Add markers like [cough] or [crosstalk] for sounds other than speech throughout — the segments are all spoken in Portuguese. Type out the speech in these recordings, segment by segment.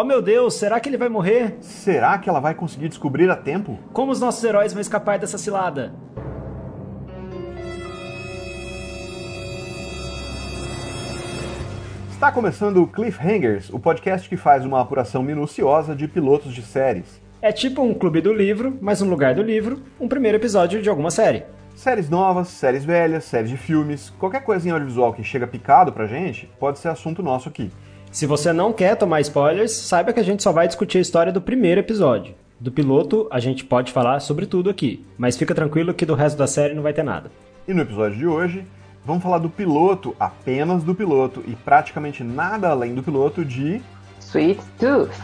Oh meu Deus, será que ele vai morrer? Será que ela vai conseguir descobrir a tempo? Como os nossos heróis vão escapar dessa cilada? Está começando o Cliffhangers, o podcast que faz uma apuração minuciosa de pilotos de séries. É tipo um clube do livro, mas no lugar do livro, um primeiro episódio de alguma série. Séries novas, séries velhas, séries de filmes, qualquer coisa em audiovisual que chega picado pra gente, pode ser assunto nosso aqui. Se você não quer tomar spoilers, saiba que a gente só vai discutir a história do primeiro episódio. Do piloto, a gente pode falar sobre tudo aqui, mas fica tranquilo que do resto da série não vai ter nada. E no episódio de hoje, vamos falar do piloto, apenas do piloto, e praticamente nada além do piloto de. Sweet Tooth.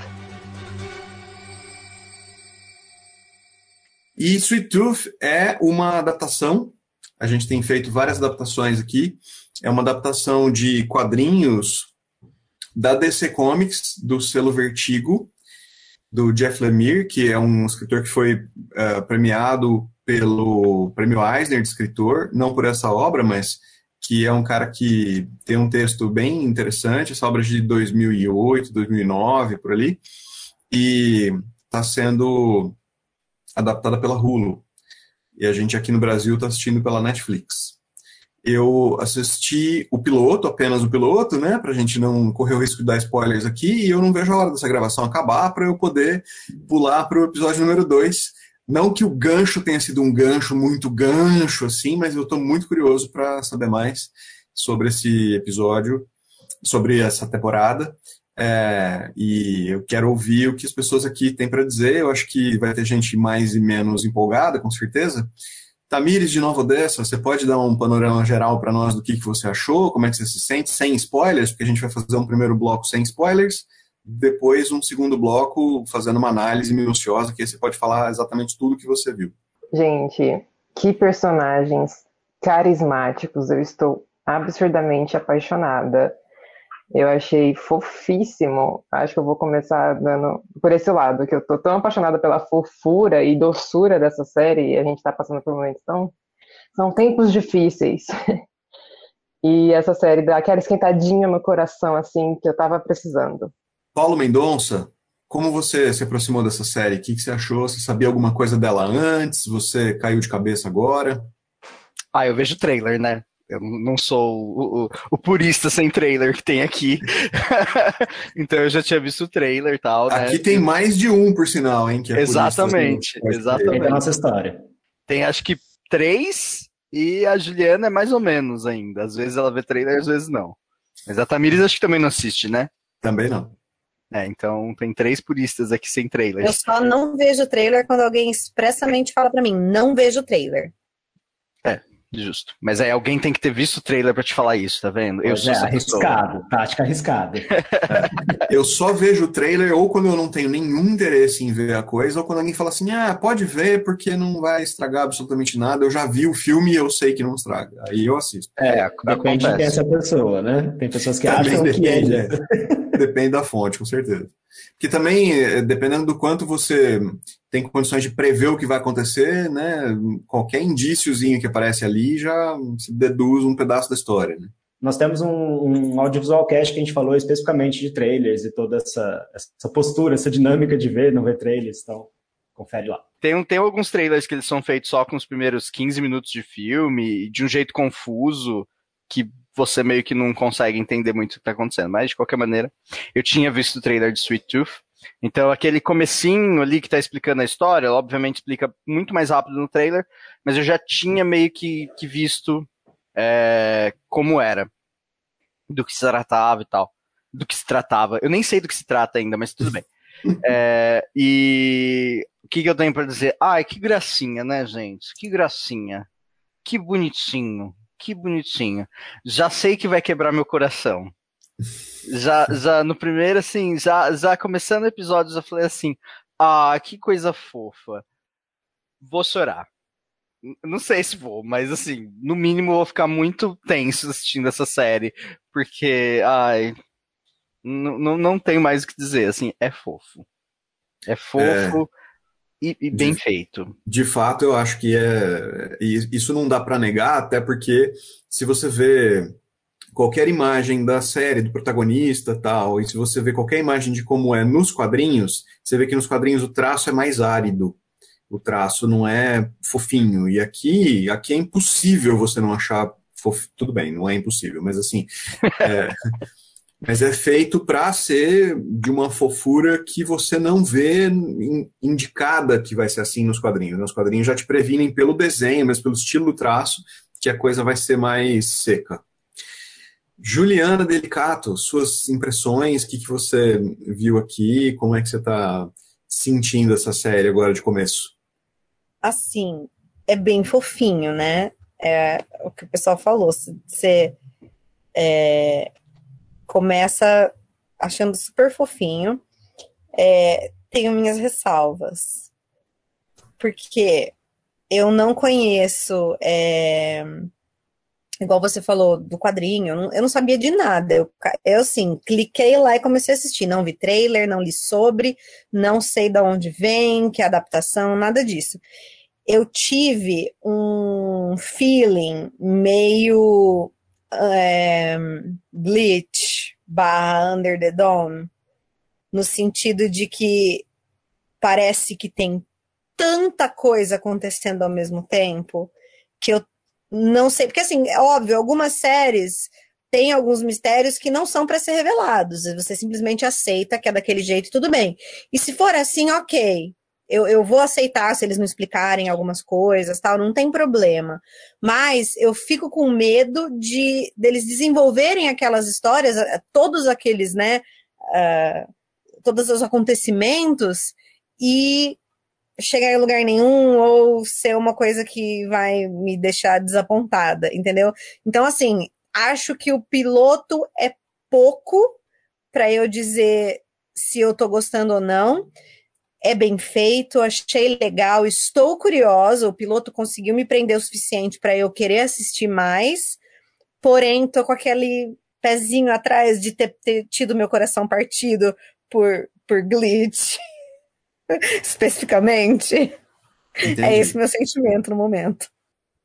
E Sweet Tooth é uma adaptação, a gente tem feito várias adaptações aqui, é uma adaptação de quadrinhos da DC Comics, do selo Vertigo, do Jeff Lemire, que é um escritor que foi uh, premiado pelo Prêmio Eisner de escritor, não por essa obra, mas que é um cara que tem um texto bem interessante, essa obra é de 2008, 2009, por ali, e está sendo adaptada pela Hulu. E a gente aqui no Brasil está assistindo pela Netflix. Eu assisti o piloto, apenas o piloto, né, para a gente não correr o risco de dar spoilers aqui, e eu não vejo a hora dessa gravação acabar para eu poder pular para o episódio número 2. Não que o gancho tenha sido um gancho muito gancho, assim, mas eu estou muito curioso para saber mais sobre esse episódio, sobre essa temporada. É, e eu quero ouvir o que as pessoas aqui têm para dizer. Eu acho que vai ter gente mais e menos empolgada, com certeza. Tamires de Nova Odessa, você pode dar um panorama geral para nós do que, que você achou, como é que você se sente, sem spoilers, porque a gente vai fazer um primeiro bloco sem spoilers, depois um segundo bloco fazendo uma análise minuciosa, que aí você pode falar exatamente tudo que você viu. Gente, que personagens carismáticos, eu estou absurdamente apaixonada. Eu achei fofíssimo. Acho que eu vou começar dando por esse lado, que eu tô tão apaixonada pela fofura e doçura dessa série, e a gente tá passando por momentos tão. São tempos difíceis. [laughs] e essa série dá aquela esquentadinha no coração, assim, que eu tava precisando. Paulo Mendonça, como você se aproximou dessa série? O que, que você achou? Você sabia alguma coisa dela antes? Você caiu de cabeça agora? Ah, eu vejo trailer, né? Eu não sou o, o, o, purista sem trailer que tem aqui. [laughs] então eu já tinha visto o trailer e tal. Né? Aqui tem mais de um, por sinal, hein? É exatamente, exatamente. É a nossa história. Tem acho que três e a Juliana é mais ou menos ainda. Às vezes ela vê trailer, às vezes não. Mas a Tamires acho que também não assiste, né? Também não. É, então tem três puristas aqui sem trailer. Eu só não vejo trailer quando alguém expressamente fala para mim, não vejo trailer. É, Justo. Mas aí alguém tem que ter visto o trailer para te falar isso, tá vendo? Eu sou é, arriscado, pessoa. tática arriscada. [laughs] eu só vejo o trailer ou quando eu não tenho nenhum interesse em ver a coisa, ou quando alguém fala assim, ah, pode ver porque não vai estragar absolutamente nada, eu já vi o filme e eu sei que não estraga. Aí eu assisto. É, depende de quem é essa pessoa, né? Tem pessoas que Também acham depende, que é. é. Depende da fonte, com certeza. Porque também, eh, dependendo do quanto você tem condições de prever o que vai acontecer, né? Qualquer indíciozinho que aparece ali já se deduz um pedaço da história, né? Nós temos um, um audiovisual cast que a gente falou especificamente de trailers e toda essa, essa postura, essa dinâmica de ver, não ver trailers, então confere lá. Tem, tem alguns trailers que eles são feitos só com os primeiros 15 minutos de filme, de um jeito confuso, que você meio que não consegue entender muito o que está acontecendo. Mas, de qualquer maneira, eu tinha visto o trailer de Sweet Tooth. Então, aquele comecinho ali que está explicando a história, obviamente explica muito mais rápido no trailer, mas eu já tinha meio que, que visto é, como era, do que se tratava e tal. Do que se tratava. Eu nem sei do que se trata ainda, mas tudo bem. [laughs] É, e o que, que eu tenho para dizer? Ai, que gracinha, né, gente? Que gracinha. Que bonitinho que bonitinho. Já sei que vai quebrar meu coração. Já, já no primeiro, assim, já, já começando o episódio, já falei assim: ah, que coisa fofa. Vou chorar. Não sei se vou, mas assim, no mínimo vou ficar muito tenso assistindo essa série, porque, ai, não, não tenho mais o que dizer, assim, é fofo. É fofo. É e, e bem de, feito. De fato, eu acho que é. Isso não dá para negar, até porque se você vê qualquer imagem da série, do protagonista tal, e se você vê qualquer imagem de como é nos quadrinhos, você vê que nos quadrinhos o traço é mais árido. O traço não é fofinho. E aqui, aqui é impossível você não achar fofinho. Tudo bem, não é impossível, mas assim. É, [laughs] mas é feito para ser de uma fofura que você não vê indicada que vai ser assim nos quadrinhos. Nos quadrinhos já te previnem pelo desenho, mas pelo estilo do traço, que a coisa vai ser mais seca. Juliana Delicato, suas impressões, o que, que você viu aqui, como é que você está sentindo essa série agora de começo? Assim, é bem fofinho, né? É o que o pessoal falou. Você é, começa achando super fofinho. É, tenho minhas ressalvas. Porque eu não conheço é, igual você falou do quadrinho, eu não, eu não sabia de nada. Eu, eu, assim, cliquei lá e comecei a assistir. Não vi trailer, não li sobre, não sei de onde vem, que adaptação, nada disso. Eu tive um feeling meio é, Bleach barra Under the Dome, no sentido de que parece que tem tanta coisa acontecendo ao mesmo tempo que eu não sei, porque assim, é óbvio, algumas séries têm alguns mistérios que não são para ser revelados. Você simplesmente aceita que é daquele jeito, tudo bem. E se for assim, ok. Eu, eu vou aceitar se eles não explicarem algumas coisas, tal, não tem problema. Mas eu fico com medo de deles desenvolverem aquelas histórias, eh, todos aqueles, né, uh, todos os acontecimentos e chegar em lugar nenhum ou ser uma coisa que vai me deixar desapontada, entendeu? Então, assim, acho que o piloto é pouco para eu dizer se eu tô gostando ou não. É bem feito, achei legal, estou curiosa. O piloto conseguiu me prender o suficiente para eu querer assistir mais, porém, tô com aquele pezinho atrás de ter, ter tido meu coração partido por, por glitch. [laughs] [laughs] especificamente. Entendi. É esse meu sentimento no momento.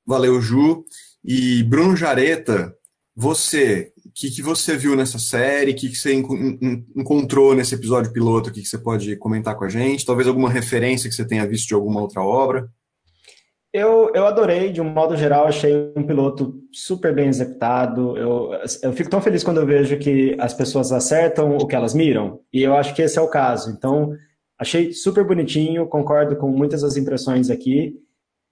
Valeu, Ju. E Bruno Jareta, você, o que, que você viu nessa série? O que, que você encontrou nesse episódio piloto? O que, que você pode comentar com a gente? Talvez alguma referência que você tenha visto de alguma outra obra? Eu, eu adorei, de um modo geral, achei um piloto super bem executado. Eu, eu fico tão feliz quando eu vejo que as pessoas acertam o que elas miram, e eu acho que esse é o caso. Então, Achei super bonitinho, concordo com muitas das impressões aqui.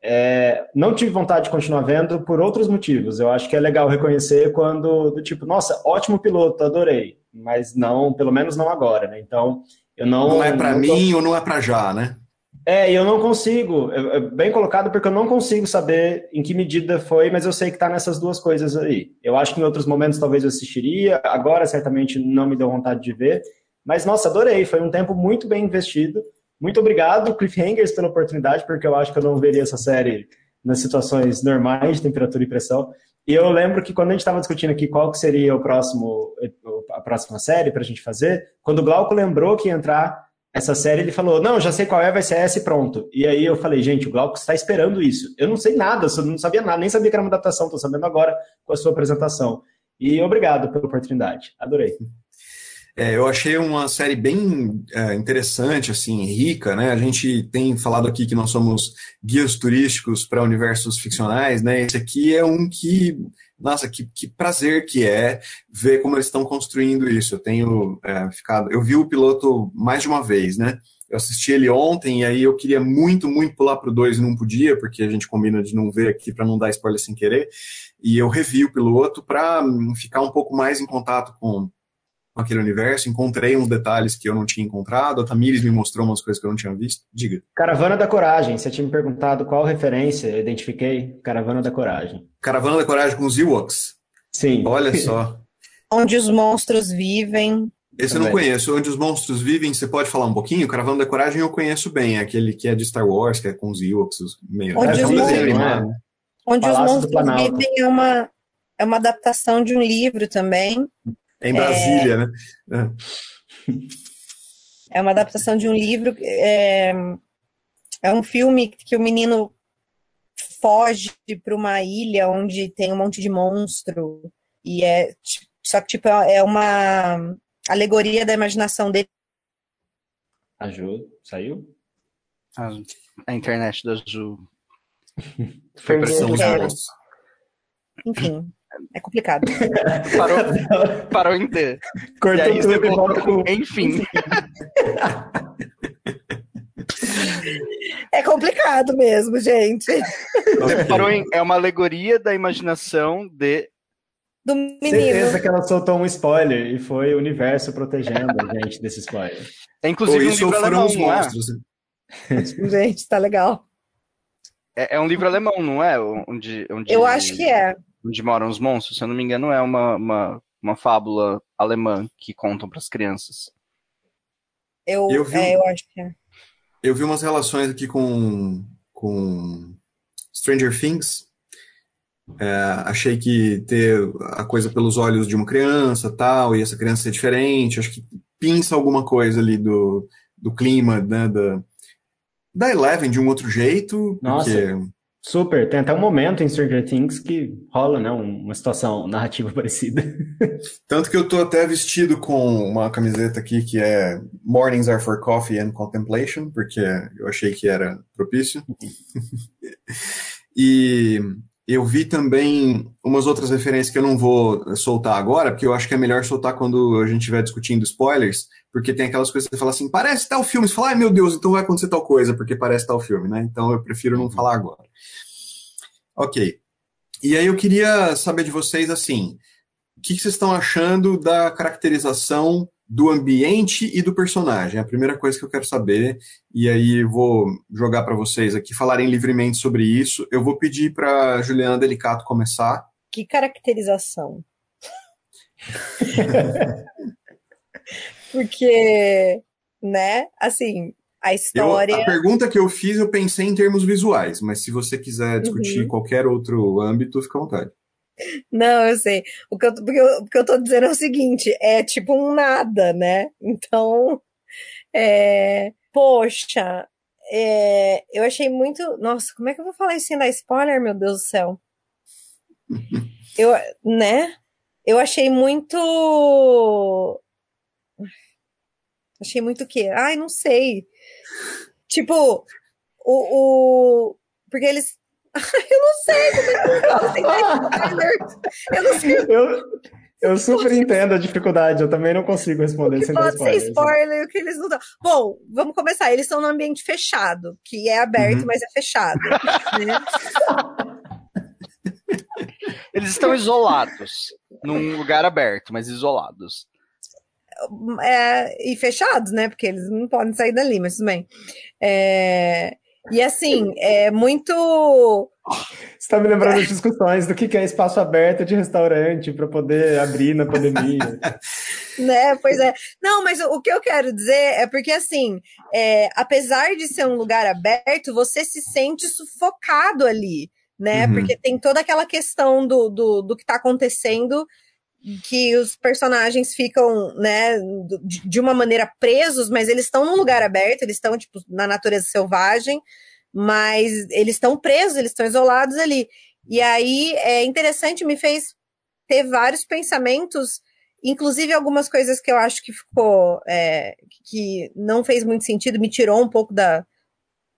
É, não tive vontade de continuar vendo por outros motivos. Eu acho que é legal reconhecer quando, do tipo, nossa, ótimo piloto, adorei. Mas não, pelo menos não agora, né? Então, eu não. Não é para mim ou não é para já, né? É, eu não consigo, é, é bem colocado, porque eu não consigo saber em que medida foi, mas eu sei que está nessas duas coisas aí. Eu acho que em outros momentos talvez eu assistiria, agora certamente não me deu vontade de ver, mas, nossa, adorei. Foi um tempo muito bem investido. Muito obrigado, Cliffhangers, pela oportunidade, porque eu acho que eu não veria essa série nas situações normais de temperatura e pressão. E eu lembro que quando a gente estava discutindo aqui qual que seria o próximo, a próxima série para a gente fazer, quando o Glauco lembrou que ia entrar essa série, ele falou: Não, já sei qual é, vai ser essa e pronto. E aí eu falei: Gente, o Glauco está esperando isso. Eu não sei nada, eu não sabia nada, nem sabia que era uma adaptação, estou sabendo agora com a sua apresentação. E obrigado pela oportunidade, adorei. É, eu achei uma série bem é, interessante, assim, rica, né? A gente tem falado aqui que nós somos guias turísticos para universos ficcionais, né? Esse aqui é um que, nossa, que, que prazer que é ver como eles estão construindo isso. Eu tenho é, ficado, eu vi o piloto mais de uma vez, né? Eu assisti ele ontem e aí eu queria muito, muito pular para o 2 e não podia, porque a gente combina de não ver aqui para não dar spoiler sem querer. E eu revi o piloto para ficar um pouco mais em contato com com aquele universo, encontrei uns detalhes que eu não tinha encontrado, a Tamires me mostrou umas coisas que eu não tinha visto. Diga. Caravana da Coragem, você tinha me perguntado qual referência, eu identifiquei Caravana da Coragem. Caravana da Coragem com os Ewoks? Sim. Olha [laughs] só. Onde os monstros vivem. Esse eu não conheço. Onde os monstros vivem, você pode falar um pouquinho? Caravana da Coragem eu conheço bem, é aquele que é de Star Wars, que é com os Ewoks, meio... Onde, é um desenho né? Onde os monstros vivem é uma, é uma adaptação de um livro também, em Brasília, é... né? É. uma adaptação de um livro. É, é um filme que o menino foge para uma ilha onde tem um monte de monstro E é só que tipo é uma alegoria da imaginação dele. A Ju saiu? A, a internet da Ju. [laughs] Foi São monstros. Enfim, é complicado. Parou, [laughs] parou em D. E Cortou aí você tudo e volta com. enfim. [laughs] É complicado mesmo, gente. Você parou em, é uma alegoria da imaginação de. Do menino. Certeza que ela soltou um spoiler e foi o universo protegendo a gente desse spoiler. É Ou inclusive um isso ou livro foram alemão, os é? monstros. né? [laughs] Gente, tá legal. é? É um livro alemão, não é? Onde, onde, Eu acho que é. Onde moram os monstros, se eu não me engano, é uma, uma, uma fábula alemã que contam para as crianças. Eu, Eu vi é, eu acho que é. Eu vi umas relações aqui com, com Stranger Things. É, achei que ter a coisa pelos olhos de uma criança tal, e essa criança ser diferente, acho que pinça alguma coisa ali do, do clima, né, da, da Eleven de um outro jeito, Nossa. porque Super, tem até um momento em Stranger Things que rola, né? um- Uma situação narrativa [laughs] parecida. Tanto que eu tô até vestido com uma camiseta aqui que é Mornings are for coffee and contemplation, porque eu achei que era propício. [laughs] e eu vi também umas outras referências que eu não vou soltar agora, porque eu acho que é melhor soltar quando a gente estiver discutindo spoilers, porque tem aquelas coisas que você fala assim, parece tal filme, você fala, ai meu Deus, então vai acontecer tal coisa, porque parece tal filme, né? Então eu prefiro não falar agora. Ok. E aí eu queria saber de vocês, assim, o que, que vocês estão achando da caracterização do ambiente e do personagem? É a primeira coisa que eu quero saber. E aí eu vou jogar para vocês aqui falarem livremente sobre isso. Eu vou pedir para Juliana Delicato começar. Que caracterização. [laughs] Porque, né, assim, a Eu, história. a pergunta que eu fiz, eu pensei em termos visuais, mas se você quiser discutir Uhum. qualquer outro âmbito, fica à vontade. Não, eu sei. O que eu, porque eu, o que eu tô dizendo é o seguinte: é tipo um nada, né? Então, é, poxa, é, eu achei muito. Nossa, como é que eu vou falar isso sem dar spoiler, meu Deus do céu? [laughs] Eu, né? Eu achei muito. Achei muito o quê? Ai, não sei. Tipo, o. o porque eles. [laughs] Eu não sei como é que eu spoiler. Não sei Eu, eu super entendo a dificuldade, eu também não consigo responder que sem dar pode ser spoiler. spoiler, o que eles não dão. Bom, vamos começar. Eles estão num ambiente fechado, que é aberto, Uhum. mas é fechado. né? Eles estão isolados. Num lugar aberto, mas isolados. É, e fechados, né? Porque eles não podem sair dali, mas tudo bem. É, e assim, é muito. Você tá me lembrando das discussões do que é espaço aberto de restaurante para poder abrir na pandemia. [laughs] Né? Pois é. Não, mas o que eu quero dizer é porque, assim, é, apesar de ser um lugar aberto, você se sente sufocado ali, né? Uhum. Porque tem toda aquela questão do, do, do que tá acontecendo, que os personagens ficam, né, de uma maneira presos, mas eles estão num lugar aberto, eles estão, tipo, na natureza selvagem, mas eles estão presos, eles estão isolados ali. E aí é interessante, me fez ter vários pensamentos inclusive algumas coisas que eu acho que ficou é, que não fez muito sentido, me tirou um pouco da,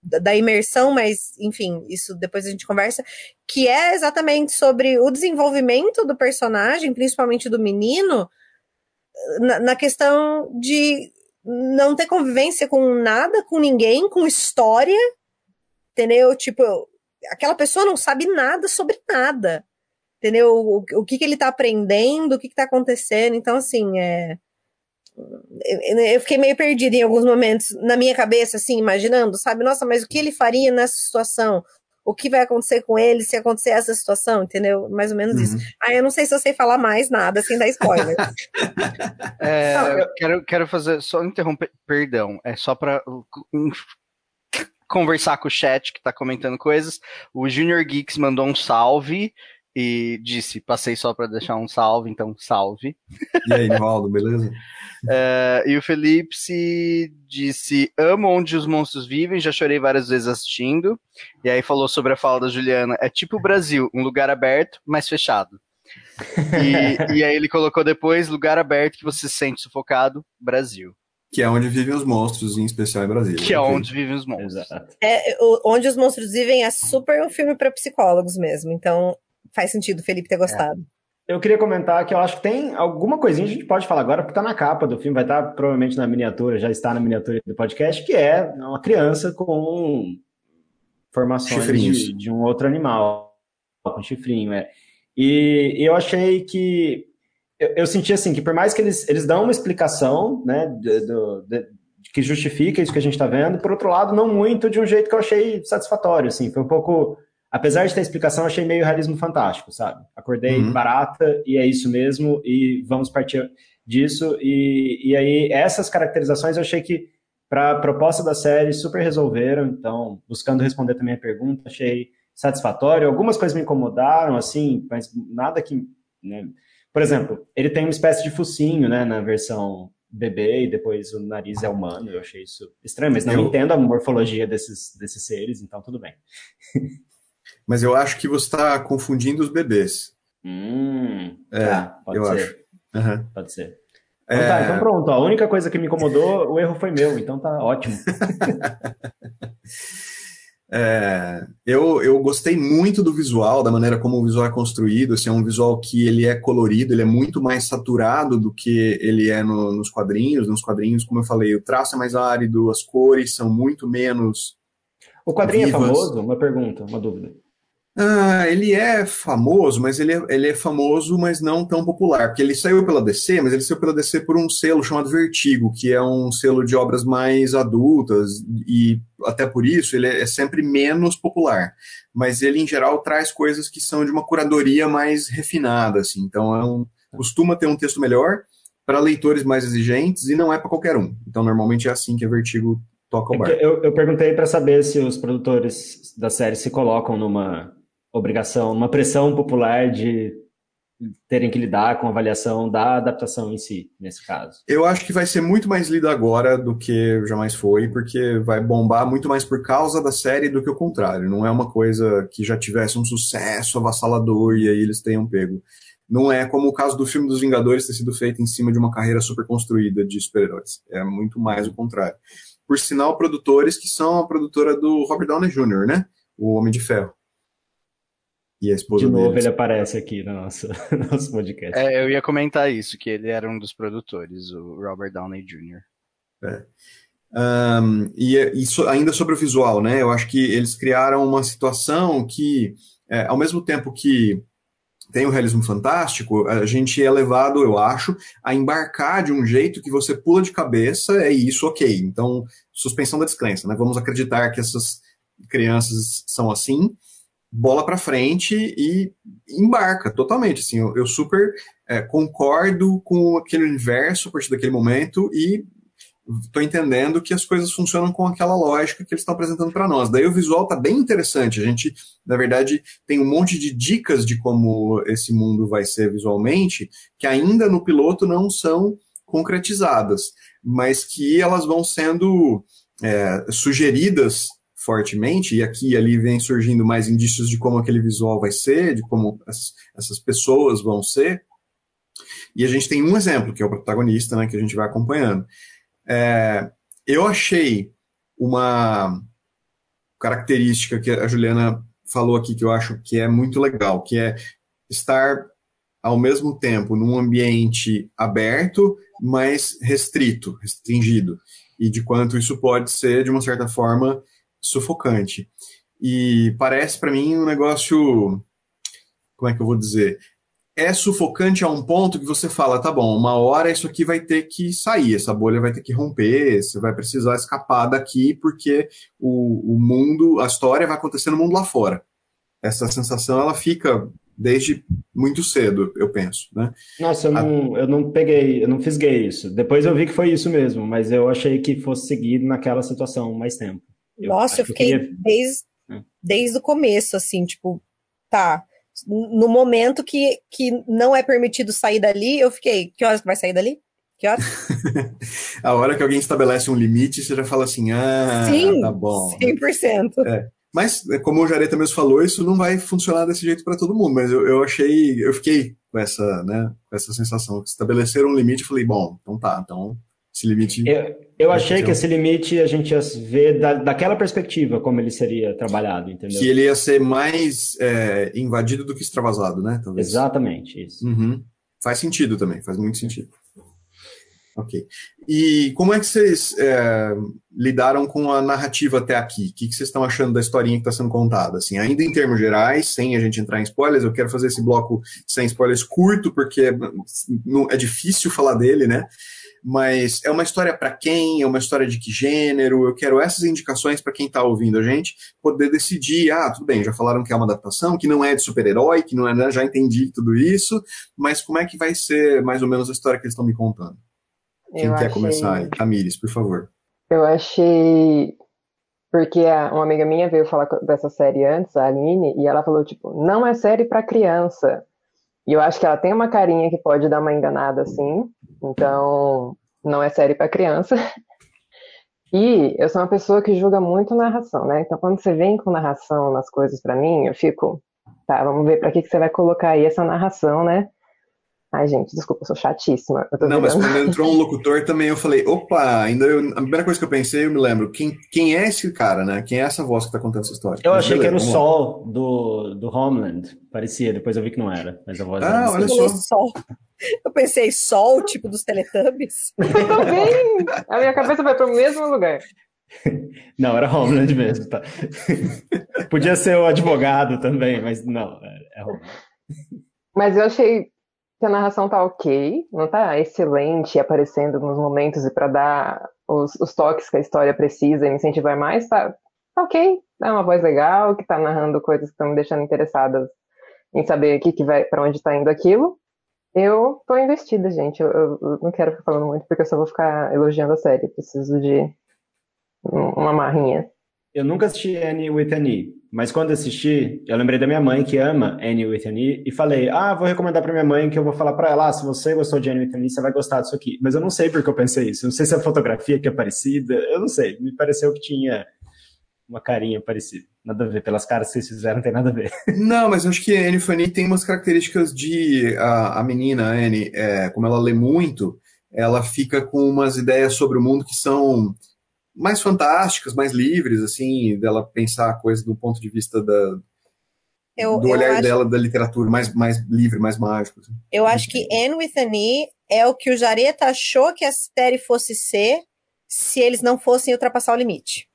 da, imersão, mas enfim, isso depois a gente conversa, que é exatamente sobre o desenvolvimento do personagem, principalmente do menino, na, na questão de não ter convivência com nada, com ninguém, com história, entendeu? Tipo, aquela pessoa não sabe nada sobre nada entendeu? O, o que, que ele tá aprendendo, o que, que tá acontecendo. Então, assim, é. Eu, fiquei meio perdida em alguns momentos na minha cabeça, assim, imaginando, sabe? Nossa, mas o que ele faria nessa situação? O que vai acontecer com ele se acontecer essa situação, entendeu? Mais ou menos Uhum. isso. Ah, eu não sei se eu sei falar mais nada sem dar spoiler. [laughs] É, Não, eu- eu quero, quero fazer, só interromper, perdão, é só pra uh, conversar com o chat que tá comentando coisas. O Junior Geeks mandou um salve e disse, passei só pra deixar um salve, então salve. E aí, Nivaldo, beleza? É, [laughs] e o Felipe se disse: Amo onde os monstros vivem, já chorei várias vezes assistindo. E aí falou sobre a fala da Juliana: É tipo o Brasil, um lugar aberto, mas fechado. E, e aí ele colocou depois lugar aberto que você se sente sufocado, Brasil. Que é onde vivem os monstros, em especial em Brasília. Que é onde vivem os monstros. Exato. É, o- onde os monstros vivem é super um filme para psicólogos mesmo. Então faz sentido o Felipe ter gostado. Eu queria comentar que eu acho que tem alguma coisinha que a gente pode falar agora, porque tá na capa do filme, vai estar provavelmente na miniatura, já está na miniatura do podcast, que é uma criança com formações de, de um outro animal, com chifrinho, é. E, eu achei que eu, eu senti assim que por mais que eles, eles dão uma explicação, né, do, do- de- que justifica isso que a gente está vendo, por outro lado, não muito de um jeito que eu achei satisfatório, assim, foi um pouco apesar de ter explicação, achei meio realismo fantástico, sabe? Acordei Uhum. barata e é isso mesmo, e vamos partir disso. E, e aí, essas caracterizações eu achei que, para a proposta da série, super resolveram. Então, buscando responder também a pergunta, achei satisfatório. Algumas coisas me incomodaram, assim, mas nada que. Né? Por exemplo, ele tem uma espécie de focinho, né, na versão bebê, e depois o nariz é humano. Eu achei isso estranho, mas não Eu- entendo a morfologia desses, desses seres, então tudo bem. [laughs] Mas eu acho que você está confundindo os bebês. Hum, É, tá, pode eu ser. acho. Aham. Pode ser. Então, É, tá, então pronto. A única coisa que me incomodou, o erro foi meu, então tá ótimo. [laughs] é, eu, eu gostei muito do visual, da maneira como o visual é construído. Assim, é um visual que ele é colorido, ele é muito mais saturado do que ele é no- nos quadrinhos. Nos quadrinhos, como eu falei, o traço é mais árido, as cores são muito menos O quadrinho Vivas. é famoso? Uma pergunta, uma dúvida. Ah, ele é famoso, mas ele é, ele é famoso, mas não tão popular. Porque ele saiu pela DC, mas ele saiu pela DC por um selo chamado Vertigo, que é um selo de obras mais adultas, e até por isso ele é sempre menos popular. Mas ele, em geral, traz coisas que são de uma curadoria mais refinada, assim. Então, é um, costuma ter um texto melhor para leitores mais exigentes e não é para qualquer um. Então, normalmente é assim que a Vertigo toca o É barco. Eu, eu perguntei para saber se os produtores da série se colocam numa obrigação, numa pressão popular de terem que lidar com a avaliação da adaptação em si, nesse caso. Eu acho que vai ser muito mais lido agora do que jamais foi, porque vai bombar muito mais por causa da série do que o contrário. Não é uma coisa que já tivesse um sucesso avassalador e aí eles tenham pego. Não é como o caso do filme dos Vingadores ter sido feito em cima de uma carreira super construída de super-heróis. É muito mais o contrário. Por sinal, produtores que são a produtora do Robert Downey Jr., né? O Homem de Ferro. E a esposa De novo, dele. ele aparece aqui no nosso, [laughs] no nosso podcast. É, eu ia comentar isso, que ele era um dos produtores, o Robert Downey Jr. Um, e e so- ainda sobre o visual, né? Eu acho que eles criaram uma situação que, é, ao mesmo tempo que tem o realismo fantástico, a gente é levado, eu acho, a embarcar de um jeito que você pula de cabeça, é isso, ok. Então, suspensão da descrença, né? Vamos acreditar que essas crianças são assim, bola pra frente e embarca totalmente. Assim, eu, eu super é, concordo com aquele universo a partir daquele momento e estou entendendo que as coisas funcionam com aquela lógica que eles estão apresentando para nós. Daí o visual tá bem interessante. A gente, na verdade, tem um monte de dicas de como esse mundo vai ser visualmente, que ainda no piloto não são concretizadas, mas que elas vão sendo é, sugeridas fortemente, e aqui e ali vem surgindo mais indícios de como aquele visual vai ser, de como essas, essas pessoas vão ser. E a gente tem um exemplo, que é o protagonista, né, que a gente vai acompanhando. É, eu achei uma característica que a Juliana falou aqui que eu acho que é muito legal, que é estar ao mesmo tempo num ambiente aberto, mas restrito, restringido, e de quanto isso pode ser, de uma certa forma, sufocante. E parece para mim um negócio, como é que eu vou dizer? é sufocante a um ponto que você fala, tá bom, uma hora isso aqui vai ter que sair, essa bolha vai ter que romper, você vai precisar escapar daqui porque o, o mundo, a história vai acontecer no mundo lá fora. Essa sensação, ela fica desde muito cedo, eu penso, né? Nossa, eu não, eu não peguei, eu não fisguei isso. Depois eu vi que foi isso mesmo, mas eu achei que fosse seguido naquela situação mais tempo. Eu Nossa, eu que eu fiquei queria- desde, Hum. desde o começo, assim, tipo, tá. No momento que, que não é permitido sair dali, eu fiquei, que horas que vai sair dali? Que horas? [laughs] A hora que alguém estabelece um limite, você já fala assim, ah, Sim, tá bom. 100%. Mas, é, como o Jareta mesmo falou, isso não vai funcionar desse jeito para todo mundo. Mas eu, eu achei, eu fiquei com essa, né, com essa sensação. Estabeleceram um limite, eu falei, bom, então tá, então esse limite. Eu, eu achei que esse limite a gente ia ver da, daquela perspectiva como ele seria trabalhado, entendeu? Que ele ia ser mais é, invadido do que extravasado, né? Talvez. Exatamente, isso. Uhum. Faz sentido também, faz muito sentido. Ok. E como é que vocês é, lidaram com a narrativa até aqui? O que, que vocês estão achando da historinha que está sendo contada? Assim, ainda em termos gerais, sem a gente entrar em spoilers, eu quero fazer esse bloco sem spoilers curto, porque é difícil falar dele, né? Mas é uma história para quem? É uma história de que gênero? Eu quero essas indicações para quem está ouvindo a gente poder decidir. Ah, tudo bem, já falaram que é uma adaptação, que não é de super-herói, que não é, né, já entendi tudo isso, mas como é que vai ser mais ou menos a história que eles estão me contando? Quem eu quer achei... começar aí? Tamires, por favor. Eu achei. Porque uma amiga minha veio falar dessa série antes, a Aline, e ela falou, tipo, não é série para criança. E eu acho que ela tem uma carinha que pode dar uma enganada assim. Então, não é série para criança. [laughs] E eu sou uma pessoa que julga muito narração, né? Então, quando você vem com narração nas coisas para mim, eu fico, tá, vamos ver para que, que você vai colocar aí essa narração, né? Ai, gente, desculpa, eu sou chatíssima. Eu não, mas quando entrou um [laughs] locutor também, eu falei, opa, ainda eu, a primeira coisa que eu pensei, eu me lembro, quem, quem é esse cara, né? Quem é essa voz que tá contando essa história? Eu mas achei beleza, que era o Sol do, do Homeland, parecia, depois eu vi que não era, mas a voz Ah, olha só. Sol. Eu pensei, Sol, tipo dos Teletubbies? Eu [laughs] também! A minha cabeça vai pro mesmo lugar. [laughs] Não, era Homeland mesmo, tá? Podia ser o advogado também, mas não, é, é Homeland. Mas eu achei que a narração tá ok, não tá excelente aparecendo nos momentos e para dar os, os, toques que a história precisa e me incentivar mais, tá, tá ok. É uma voz legal, que tá narrando coisas que estão me deixando interessadas em saber o que, vai, para onde tá indo aquilo. Eu tô investida, gente. Eu, eu, não quero ficar falando muito porque eu só vou ficar elogiando a série. Preciso de uma marrinha. Eu nunca assisti Annie with an E, mas quando assisti, eu lembrei da minha mãe que ama Annie with an E e falei: "Ah, vou recomendar para minha mãe que eu vou falar para ela, ah, se você gostou de Annie with an E, você vai gostar disso aqui". Mas eu não sei porque eu pensei isso. Não sei se é a fotografia que é parecida, eu não sei. Me pareceu que tinha uma carinha parecida. Nada a ver, pelas caras que vocês fizeram, não tem nada a ver. [laughs] Não, mas eu acho que Annie Fanny tem umas características de. A, a menina, Annie, é, como ela lê muito, ela fica com umas ideias sobre o mundo que são mais fantásticas, mais livres, assim, dela pensar a coisa do ponto de vista da, eu, do olhar acho... dela da literatura, mais, mais livre, mais mágico. Assim. Eu acho que Anne with an E é o que o Jareta achou que a série fosse ser se eles não fossem ultrapassar o limite.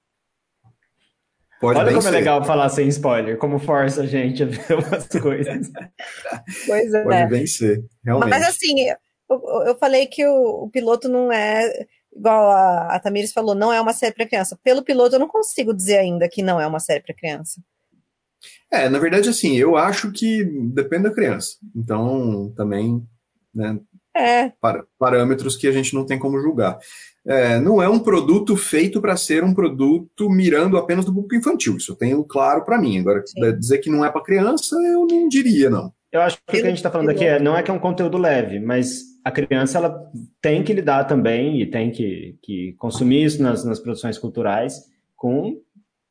Pode Olha como ser. é legal falar sem spoiler, como força a gente a ver [laughs] umas coisas. pois é. Pode bem ser, realmente. Mas assim, eu, eu falei que o, o piloto não é igual a, a Tamires falou, não é uma série para criança. Pelo piloto, eu não consigo dizer ainda que não é uma série para criança. É, na verdade, assim, eu acho que depende da criança. Então, também, né, é. parâmetros que a gente não tem como julgar. É, não é um produto feito para ser um produto mirando apenas do público infantil. Isso eu tenho claro para mim. Agora, Sim. dizer que não é para criança, eu não diria, não. Eu acho que o que a gente está falando aqui é, não é que é um conteúdo leve, mas a criança ela tem que lidar também e tem que, que consumir isso nas, nas produções culturais com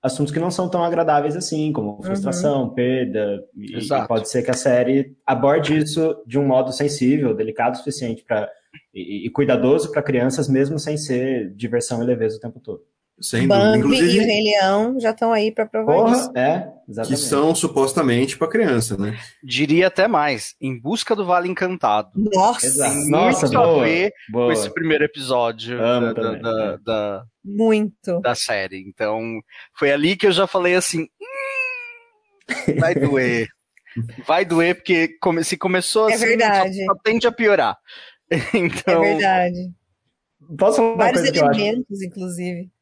assuntos que não são tão agradáveis assim, como uhum. frustração, uhum. perda. E, e, pode ser que a série aborde isso de um modo sensível, delicado o suficiente para e, e, cuidadoso para crianças, mesmo sem ser diversão e leveza o tempo todo. Sem Bambi Inclusive, e o Rei Leão já estão aí para provar Porra, isso. É, exatamente. Que são supostamente para criança, né? Diria até mais, Em Busca do Vale Encantado. Nossa, Exato. Nossa, muito boa, a ver boa. com esse primeiro episódio da, da, da, da, muito da série. Então, foi ali que eu já falei assim, hum, vai doer. [laughs] vai doer porque se começou é assim, verdade. Só, só tende a piorar. [laughs] então, é verdade. Posso falar Vários uma coisa elementos, inclusive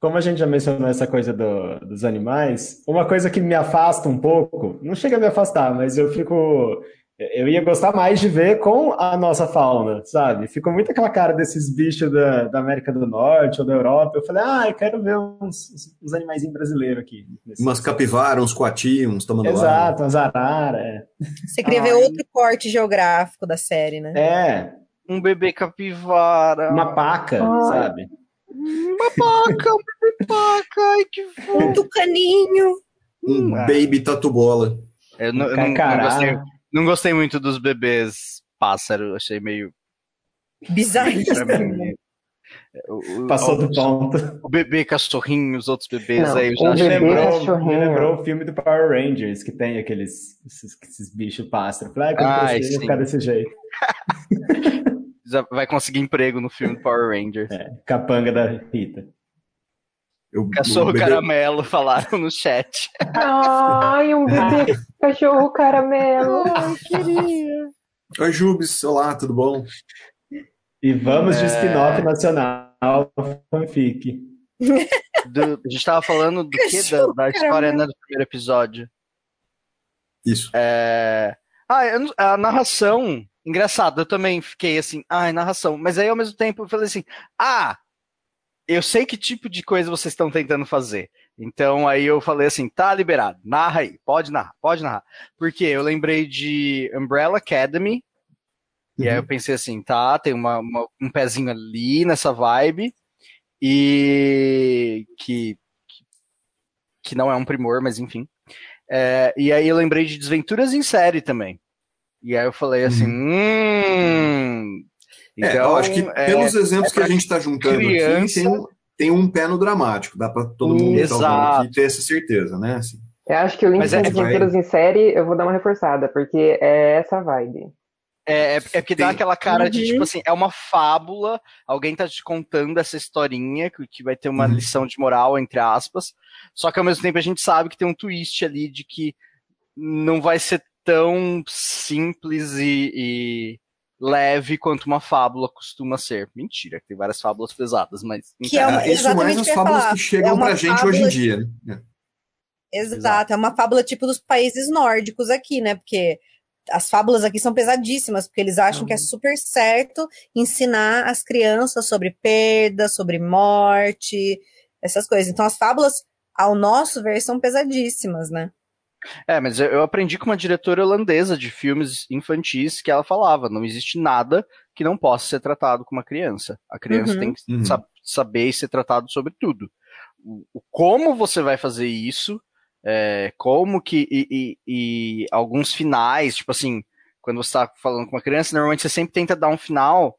como a gente já mencionou essa coisa do, dos animais, uma coisa que me afasta um pouco, não chega a me afastar, mas eu fico. Eu ia gostar mais de ver com a nossa fauna, sabe? Ficou muito aquela cara desses bichos da, da América do Norte ou da Europa. Eu falei, ah, eu quero ver uns, uns animais brasileiros aqui. Umas capivaras, uns coati, uns tamanduá. Exato, umas arara. É. Você queria ver outro corte geográfico da série, né? É. Um bebê capivara. Uma paca, sabe? Babaca, babaca, ai que fofo. Um tucaninho. Um Ah. baby tatu bola. Eu não, eu não- não gostei, não gostei muito dos bebês pássaro, achei meio. Bizarríssimo. mim. O, o- Passou do ponto. O bebê cachorrinho, os outros bebês Não, aí, o bebê lembrou, me lembrou o filme do Power Rangers, que tem aqueles esses, esses bichos pássaros. Falei, ah, quando crescer, vou ficar desse jeito. [laughs] Vai conseguir emprego no filme Power Rangers. É, capanga da Rita. Eu, Cachorro bebê- caramelo falaram no chat. Ai, um [laughs] bebê cachorro caramelo. Ai, queria. Oi, Jubes. Olá, tudo bom? E vamos de É. spin-off nacional fanfic. Do- a gente tava falando do que? Da, da história né, do primeiro episódio. Isso. É... Ah, a narração. Engraçado, eu também fiquei assim, ai, narração. Mas aí ao mesmo tempo eu falei assim, ah, eu sei que tipo de coisa vocês estão tentando fazer. Então aí eu falei assim, tá liberado, narra aí, pode narrar, pode narrar. Porque eu lembrei de Umbrella Academy, e aí eu pensei assim, tá, tem uma, uma- um pezinho ali nessa vibe, e que, que, que não é um primor, mas enfim. É, e aí eu lembrei de Desventuras em Série também. E aí eu falei assim, hum... É, Então, eu acho que é, pelos exemplos é que a gente está juntando criança- aqui, tem um, tem um pé no dramático. Dá para todo mundo Exato. aqui ter essa certeza, né? Assim, Eu acho que o link de é- Desventuras em série eu vou dar uma reforçada, porque é essa vibe. É, é, é porque dá aquela cara de, Uhum. tipo assim, é uma fábula, alguém tá te contando essa historinha, que, que vai ter uma Uhum. lição de moral, entre aspas, só que ao mesmo tempo a gente sabe que tem um twist ali de que não vai ser tão simples e, e leve quanto uma fábula costuma ser. Mentira, tem várias fábulas pesadas, mas... Que é uma- Ah, isso mais exatamente o as fábulas falar. que chegam É pra gente hoje em dia. né? Exato, é uma fábula tipo dos países nórdicos aqui, né? Porque as fábulas aqui são pesadíssimas, porque eles acham que é super certo ensinar as crianças sobre perda, sobre morte, essas coisas. Então as fábulas, ao nosso ver, são pesadíssimas, né? É, mas eu, aprendi com uma diretora holandesa de filmes infantis que ela falava: não existe nada que não possa ser tratado com uma criança. A criança Uhum. tem que Uhum. sa- saber e ser tratado sobre tudo. O, o como você vai fazer isso, é, como que. E, e- e alguns finais, tipo assim, quando você está falando com uma criança, normalmente você sempre tenta dar um final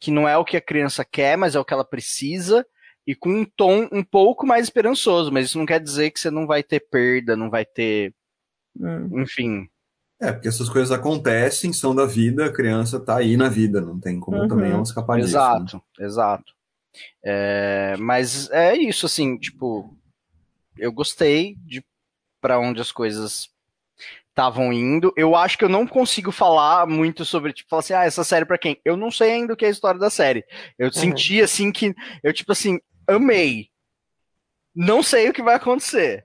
que não é o que a criança quer, mas é o que ela precisa. E com um tom um pouco mais esperançoso, mas isso não quer dizer que você não vai ter perda, não vai ter Hum. enfim. É, porque essas coisas acontecem, são da vida, a criança tá aí na vida, não tem como Uhum. também ela escapar disso. né? exato, exato. É, mas é isso, assim, tipo, eu gostei de para onde as coisas estavam indo. Eu acho que eu não consigo falar muito sobre, tipo, falar assim, ah, essa série pra quem? Eu não sei ainda o que é a história da série. Eu senti, assim, que eu, tipo assim, amei. Não sei o que vai acontecer.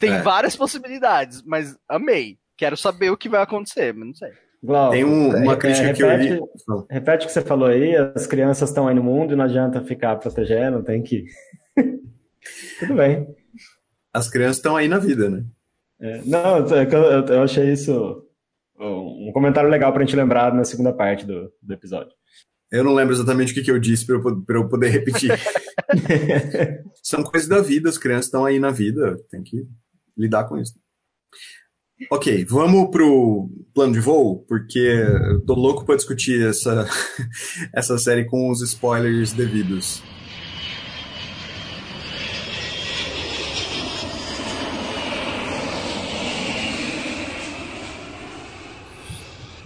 Tem É. várias possibilidades, mas amei. Quero saber o que vai acontecer, mas não sei. Glauco, Tem um- uma é, crítica que eu repete, li. repete o que você falou aí, as crianças estão aí no mundo e não adianta ficar protegendo, tem que. [laughs] Tudo bem. As crianças estão aí na vida, né? É, não, é eu, eu- eu achei isso um comentário legal pra gente lembrar na segunda parte do, do episódio. Eu não lembro exatamente o que, que eu disse para eu, pra eu poder repetir. [laughs] São coisas da vida, as crianças estão aí na vida, tem que lidar com isso. Ok, vamos pro plano de voo, porque eu tô louco para discutir essa, [laughs] essa série com os spoilers devidos.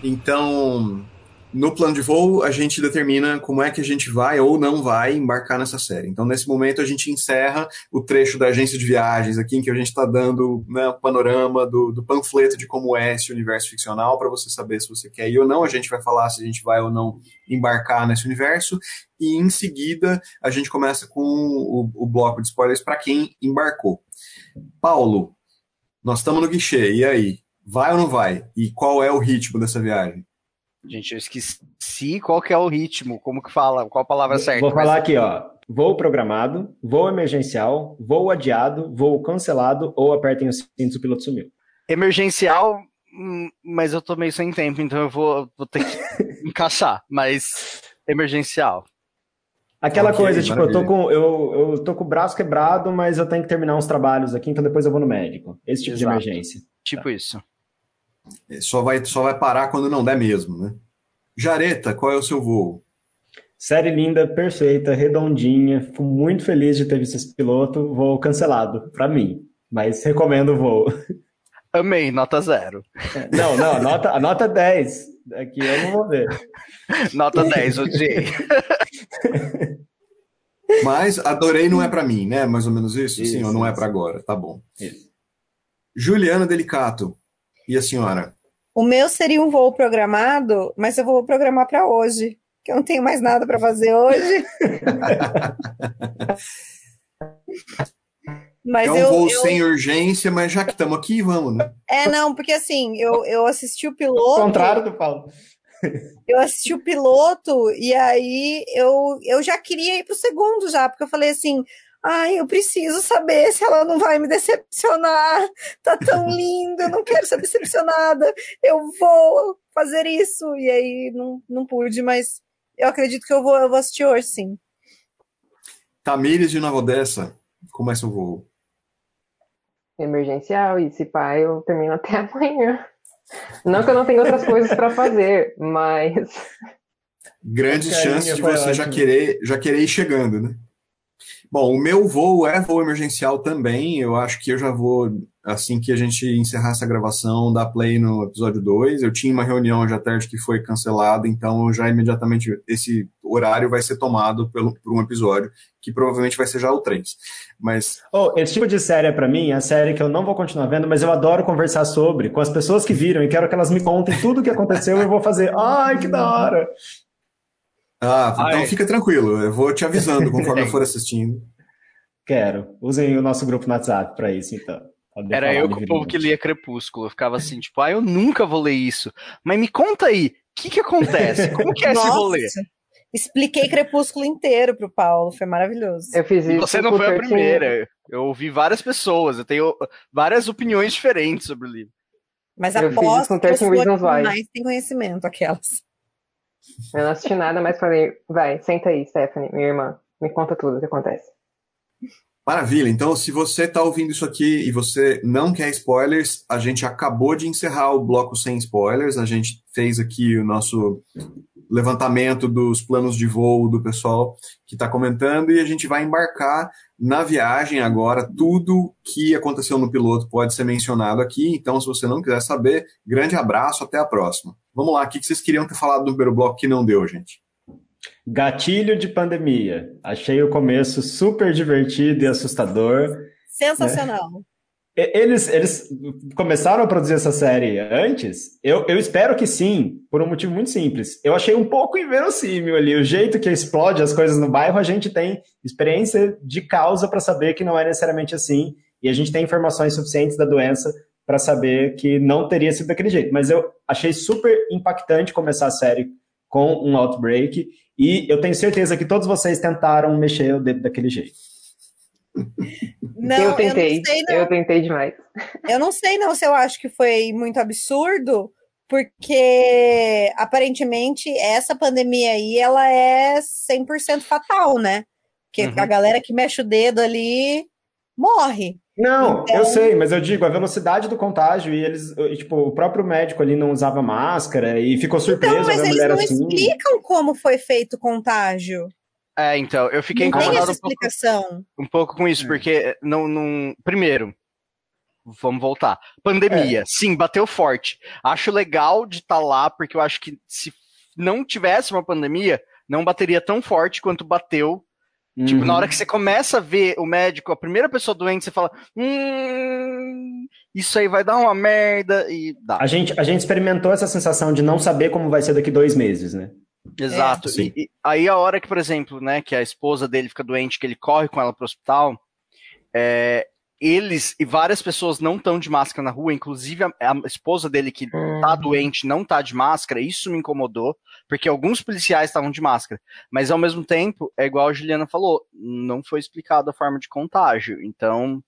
Então, no plano de voo, a gente determina como é que a gente vai ou não vai embarcar nessa série. Então, nesse momento, a gente encerra o trecho da agência de viagens aqui, em que a gente está dando né, o panorama do, do panfleto de como é esse universo ficcional, para você saber se você quer ir ou não. A gente vai falar se a gente vai ou não embarcar nesse universo. E, em seguida, a gente começa com o, o bloco de spoilers para quem embarcou. Paulo, nós estamos no guichê, e aí? Vai ou não vai? E qual é o ritmo dessa viagem? Gente, eu esqueci qual que é o ritmo, como que fala, qual a palavra certa. Vou mas- falar aqui, ó. Voo programado, voo emergencial, voo adiado, voo cancelado ou apertem os cintos, o piloto sumiu. Emergencial, hum, mas eu tô meio sem tempo, então eu vou, vou ter que [laughs] encaixar, mas emergencial. Aquela Ok, coisa, tipo, eu tô, maravilha. com, eu, eu tô com o braço quebrado, mas eu tenho que terminar uns trabalhos aqui, então depois eu vou no médico. Esse tipo Exato. de emergência. Tipo isso. Só vai, só vai parar quando não der mesmo, né? Jareta, qual é o seu voo? Série linda, perfeita, redondinha. Fico muito feliz de ter visto esse piloto. Voo cancelado, pra mim. Mas recomendo o voo. [laughs] Amei, nota zero. Não, não, a nota, a nota 10. Aqui eu não vou ver. [laughs] Nota 10, odiei. [laughs] Mas adorei não é pra mim, né? Mais ou menos isso? Sim, Isso, ou não é pra agora, tá bom. Isso. Juliana Delicato. E a senhora? O meu seria um voo programado, mas eu vou programar para hoje, que eu não tenho mais nada para fazer hoje. [laughs] Mas é um eu, voo eu- sem urgência, mas já que estamos aqui, vamos, né? É, não, porque assim, eu, eu assisti o Ao piloto. contrário do Paulo. Eu assisti o piloto e aí eu, eu já queria ir pro segundo já, porque eu falei assim, ai, eu preciso saber se ela não vai me decepcionar. Tá tão [laughs] lindo, eu não quero ser decepcionada. Eu vou fazer isso. E aí não, não pude, mas eu acredito que eu vou, eu vou assistir hoje, sim. Tamires de Nova Odessa, como é seu voo? emergencial e se pá, eu termino até [laughs] amanhã. Não que eu não tenha outras coisas para fazer, mas Grandes chances de você já querer, já querer ir chegando, né? Bom, o meu voo é voo emergencial também. Eu acho que eu já vou, assim que a gente encerrar essa gravação, dar play no episódio 2. Eu tinha uma reunião hoje à tarde que foi cancelada, então já imediatamente esse horário vai ser tomado pelo, por um episódio, que provavelmente vai ser já o 3. Mas Oh, esse tipo de série é pra mim, é a série que eu não vou continuar vendo, mas eu adoro conversar sobre com as pessoas que viram e quero que elas me contem tudo o que aconteceu e eu vou fazer. Ai, que da hora! Ah, então Ai. fica tranquilo, eu vou te avisando conforme eu for [laughs] assistindo. Quero. Usem o nosso grupo no WhatsApp pra isso, então. Podem Era eu com o povo que lia Crepúsculo. Eu ficava assim, tipo, ah, eu nunca vou ler isso. Mas me conta aí, o que que acontece? Como que é esse Nossa, rolê? expliquei Crepúsculo inteiro pro Paulo, foi maravilhoso. eu fiz E isso. você não foi a 13 primeira. Eu ouvi várias pessoas, eu tenho várias opiniões diferentes sobre o livro. Mas Eu aposto que eu 13 sou a Reasons que Why. mais tem conhecimento, aquelas. Eu não assisti nada, mas falei, vai, senta aí, Stephanie, minha irmã, me conta tudo o que acontece. Maravilha. Então, se você está ouvindo isso aqui e você não quer spoilers, a gente acabou de encerrar o bloco sem spoilers. A gente fez aqui o nosso levantamento dos planos de voo do pessoal que está comentando e a gente vai embarcar na viagem agora. Tudo que aconteceu no piloto pode ser mencionado aqui. Então, se você não quiser saber, grande abraço, até a próxima. Vamos lá, o que vocês queriam ter falado no primeiro bloco que não deu, gente? Gatilho de pandemia. Achei o começo super divertido e assustador. Sensacional. E- Eles, eles começaram a produzir essa série antes? Eu, eu espero que sim, por um motivo muito simples. Eu achei um pouco inverossímil ali. O jeito que explode as coisas no bairro, a gente tem experiência de causa para saber que não é necessariamente assim. E a gente tem informações suficientes da doença para saber que não teria sido daquele jeito. Mas eu achei super impactante começar a série com um outbreak. E eu tenho certeza que todos vocês tentaram mexer o dedo daquele jeito. Não, eu tentei, não sei, não. eu tentei demais. Eu não sei não se eu acho que foi muito absurdo, porque aparentemente essa pandemia aí, ela é 100% fatal, né? Porque Uhum. a galera que mexe o dedo ali morre. Não, Então- eu sei, mas eu digo a velocidade do contágio e eles, e, tipo, o próprio médico ali não usava máscara e ficou surpreso Então, mas a eles mulher não assim. explicam como foi feito o contágio. É, então, eu fiquei Não tem essa incomodado um pouco, um pouco com É. isso, porque não, não. Primeiro, vamos voltar. Pandemia, É. sim, bateu forte. Acho legal de estar lá, porque eu acho que se não tivesse uma pandemia, não bateria tão forte quanto bateu. Tipo, Uhum. na hora que você começa a ver o médico, a primeira pessoa doente, você fala: Hum, isso aí vai dar uma merda. E dá. A gente, a gente experimentou essa sensação de não saber como vai ser daqui dois meses, né? Exato. É. E, e aí a hora que, por exemplo, né, que a esposa dele fica doente, que ele corre com ela pro hospital, é, eles e várias pessoas não estão de máscara na rua, inclusive a, a esposa dele que tá doente não tá de máscara, isso me incomodou, porque alguns policiais estavam de máscara, mas ao mesmo tempo, é igual a Juliana falou, não foi explicado a forma de contágio, então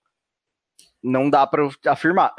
não dá pra afirmar.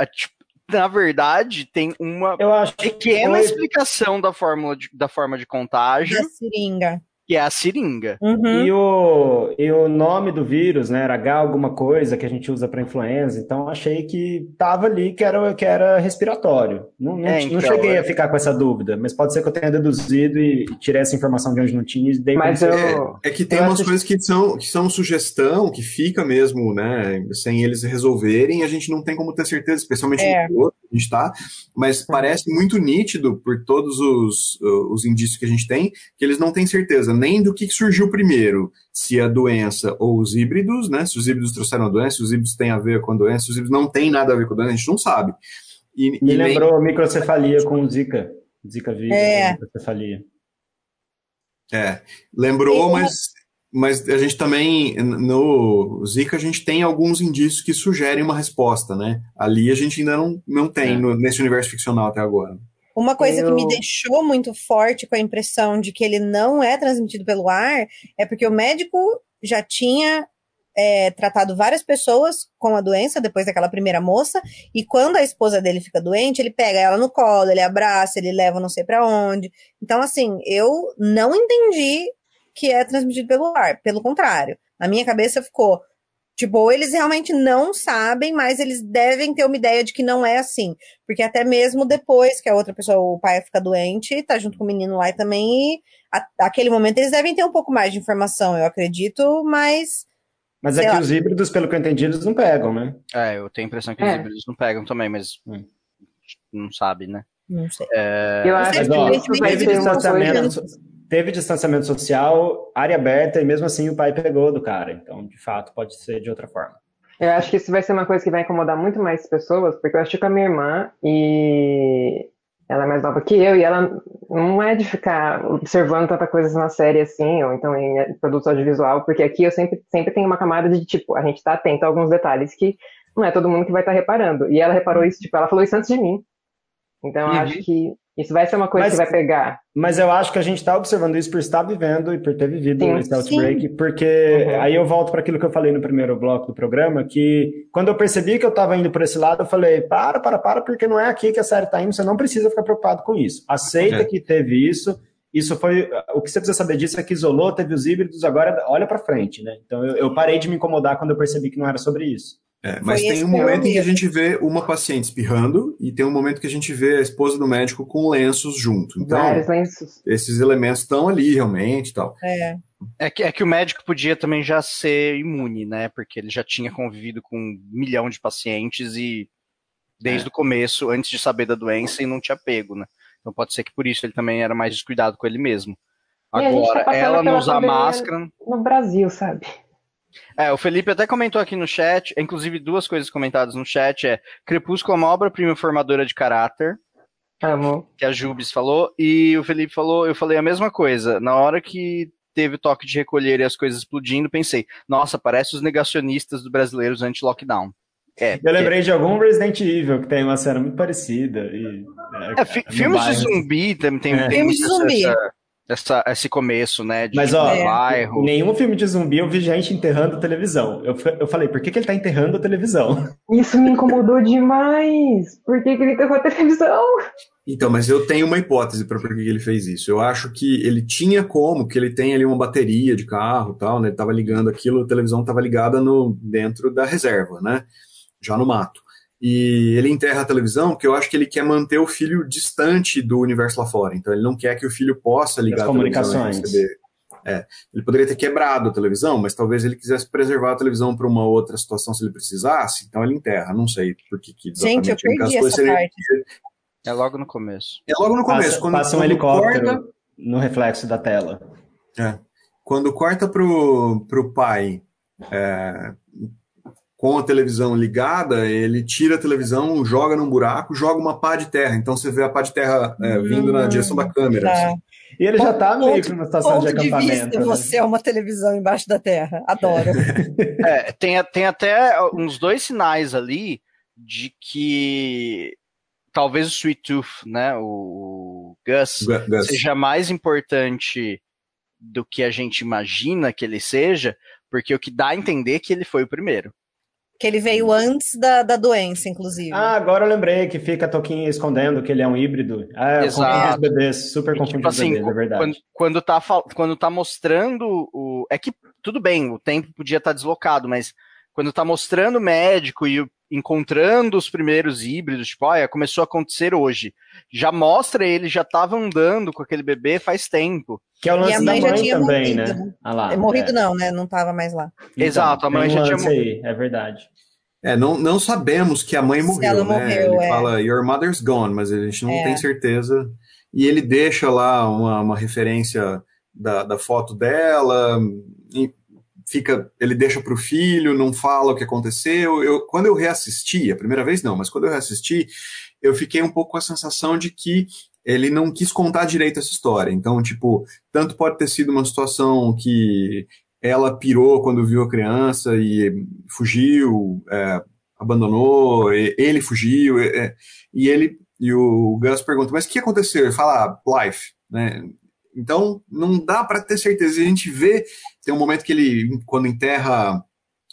Na verdade, tem uma Eu acho que pequena explicação da fórmula de- da forma de contágio, Da seringa. Que é a seringa. Uhum. E o, e o nome do vírus, né, era H alguma coisa que a gente usa para influenza, então achei que tava ali que era, que era respiratório. Não, não, É, não então, cheguei é. a ficar com essa dúvida, mas pode ser que eu tenha deduzido e, tirei essa informação de onde não tinha e dei Mas eu- certeza. É que tem Eu umas coisas que são, que são sugestão, que fica mesmo, né, sem eles resolverem, a gente não tem como ter certeza, especialmente É. no piloto que a gente tá, mas parece muito nítido, por todos os, uh, os indícios que a gente tem, que eles não têm certeza nem do que surgiu primeiro, se a doença ou os híbridos, né, se os híbridos trouxeram a doença, se os híbridos têm a ver com a doença, se os híbridos não têm nada a ver com a doença, a gente não sabe. E, Me e nem- lembrou microcefalia com Zika. Zika vírus, É. microcefalia. É, lembrou, mas, mas a gente também, no Zika, a gente tem alguns indícios que sugerem uma resposta, né? Ali a gente ainda não, não tem É. no- nesse universo ficcional até agora. Uma coisa que Eu- me deixou muito forte com a impressão de que ele não é transmitido pelo ar é porque o médico já tinha é, tratado várias pessoas com a doença depois daquela primeira moça, e quando a esposa dele fica doente, ele pega ela no colo, ele abraça, ele leva não sei pra onde. Então, assim, eu não entendi que é transmitido pelo ar, pelo contrário. Na minha cabeça ficou, tipo, ou eles realmente não sabem, mas eles devem ter uma ideia de que não é assim. Porque até mesmo depois que a outra pessoa, o pai fica doente, tá junto com o menino lá e também, e a, aquele momento eles devem ter um pouco mais de informação, eu acredito, mas Mas é Sei que lá. os híbridos, pelo que eu entendi, eles não pegam, né? É, eu tenho a impressão que os É. híbridos não pegam também, mas Hum. não sabe, né? não sei. Eu acho Mas, que ó, teve distanciamento, coisa... teve distanciamento social, área aberta, e mesmo assim o pai pegou do cara. Então, de fato, pode ser de outra forma. Eu acho que isso vai ser uma coisa que vai incomodar muito mais pessoas, porque eu acho que a minha irmã e ela é mais nova que eu, e ela não é de ficar observando tanta coisa na série assim, ou então em eh, produto audiovisual, porque aqui eu sempre, sempre tenho uma camada de tipo, a gente tá atento a alguns detalhes que não é todo mundo que vai estar reparando. E ela reparou isso, tipo, ela falou isso antes de mim. Então eu Uhum. acho que isso vai ser uma coisa Mas- que vai pegar. Mas eu acho que a gente está observando isso por estar vivendo e por ter vivido Sim. esse outbreak, porque Uhum. aí eu volto para aquilo que eu falei no primeiro bloco do programa, que quando eu percebi que eu estava indo por esse lado, eu falei, para, para, para, porque não é aqui que a série está indo, você não precisa ficar preocupado com isso. Aceita É. que teve isso, isso foi, o que você precisa saber disso é que isolou, teve os híbridos, agora olha para frente, né? Então eu, eu parei de me incomodar quando eu percebi que não era sobre isso. É, mas Foi tem um momento em que a gente vê uma paciente espirrando e tem um momento que a gente vê a esposa do médico com lenços junto. Então, Vários lenços. esses elementos estão ali realmente e tal. É. É que, é que o médico podia também já ser imune, né? Porque ele já tinha convivido com um milhão de pacientes e desde É. o começo, antes de saber da doença, e não tinha pego, né? Então pode ser que por isso ele também era mais descuidado com ele mesmo. Tá Agora, passando ela não usar máscara. No Brasil, sabe? É, o Felipe até comentou aqui no chat, inclusive duas coisas comentadas no chat é Crepúsculo é uma obra-prima formadora de caráter, Amo. que a Jubes falou, e o Felipe falou, eu falei a mesma coisa. Na hora que teve o toque de recolher e as coisas explodindo, pensei, nossa, parece os negacionistas do brasileiros anti-lockdown. É, Eu lembrei de algum Resident Evil que tem uma cena muito parecida. E, É, no filmes de zumbi tem, tem, É. Filmes de zumbi. essa- essa- esse começo, né? De Mas, ó, É. bairro. Em nenhum filme de zumbi eu vi gente enterrando televisão. Eu, eu falei, por que, que ele tá enterrando a televisão? Isso me incomodou demais. Por que, que ele enterrou a televisão? Então, mas eu tenho uma hipótese para por que que ele fez isso. Eu acho que ele tinha como, que ele tem ali uma bateria de carro e tal, né? Ele tava ligando aquilo, a televisão estava ligada no, dentro da reserva, né? Já no mato. E ele enterra a televisão porque eu acho que ele quer manter o filho distante do universo lá fora. Então ele não quer que o filho possa ligar Das a televisão e comunicações. É, ele poderia ter quebrado a televisão, mas talvez ele quisesse preservar a televisão para uma outra situação se ele precisasse, então ele enterra. Não sei por que, que Gente, eu ele perdi essa parte. É logo no começo. É logo no começo. Passa, quando, passa um quando helicóptero corta- no reflexo da tela. É. Quando corta pro, pro pai é, com a televisão ligada, ele tira a televisão, joga num buraco, joga uma pá de terra. Então você vê a pá de terra é, vindo na Hum, direção da câmera. Tá. assim. E ele já tá meio que numa situação de Ponto de acampamento. vista, né? você é uma televisão embaixo da terra. Adoro. É, [laughs] tem, tem até uns dois sinais ali de que talvez o Sweet Tooth, né, o Gus, Gu- Gus. seja mais importante do que a gente imagina que ele seja, porque o que dá a entender é que ele foi o primeiro. Que ele veio antes da, da doença, inclusive. Ah, agora eu lembrei que fica a Toquinha escondendo que ele é um híbrido. Ah, eu Exato. confundi os bebês, super E, confundi tipo os assim, bebês, é verdade. quando, quando, tá, quando tá mostrando o. É que tudo bem, o tempo podia estar deslocado, mas quando tá mostrando o médico e encontrando os primeiros híbridos, tipo, olha, começou a acontecer hoje. Já mostra ele, já tava andando com aquele bebê faz tempo. Que é o E lance a da mãe já mãe tinha também, morrido, né? né? Ah lá, É morrido é. não, né? Não tava mais lá. Então, Exato, a mãe já tinha lance aí, é verdade. É, não, não sabemos que a mãe Se morreu, ela né? morreu, ele é. fala, your mother's gone, mas a gente não É. tem certeza. E ele deixa lá uma, uma referência da, da foto dela, e fica, ele deixa para o filho, não fala o que aconteceu. Eu, quando eu reassisti, a primeira vez não, mas quando eu reassisti, eu fiquei um pouco com a sensação de que ele não quis contar direito essa história. Então, tipo, tanto pode ter sido uma situação que ela pirou quando viu a criança e fugiu, é, abandonou, e- ele fugiu, e, é, e ele e o Gus pergunta, mas o que aconteceu? Ele fala, ah, life, né? Então, não dá para ter certeza. A gente vê, tem um momento que ele, quando enterra,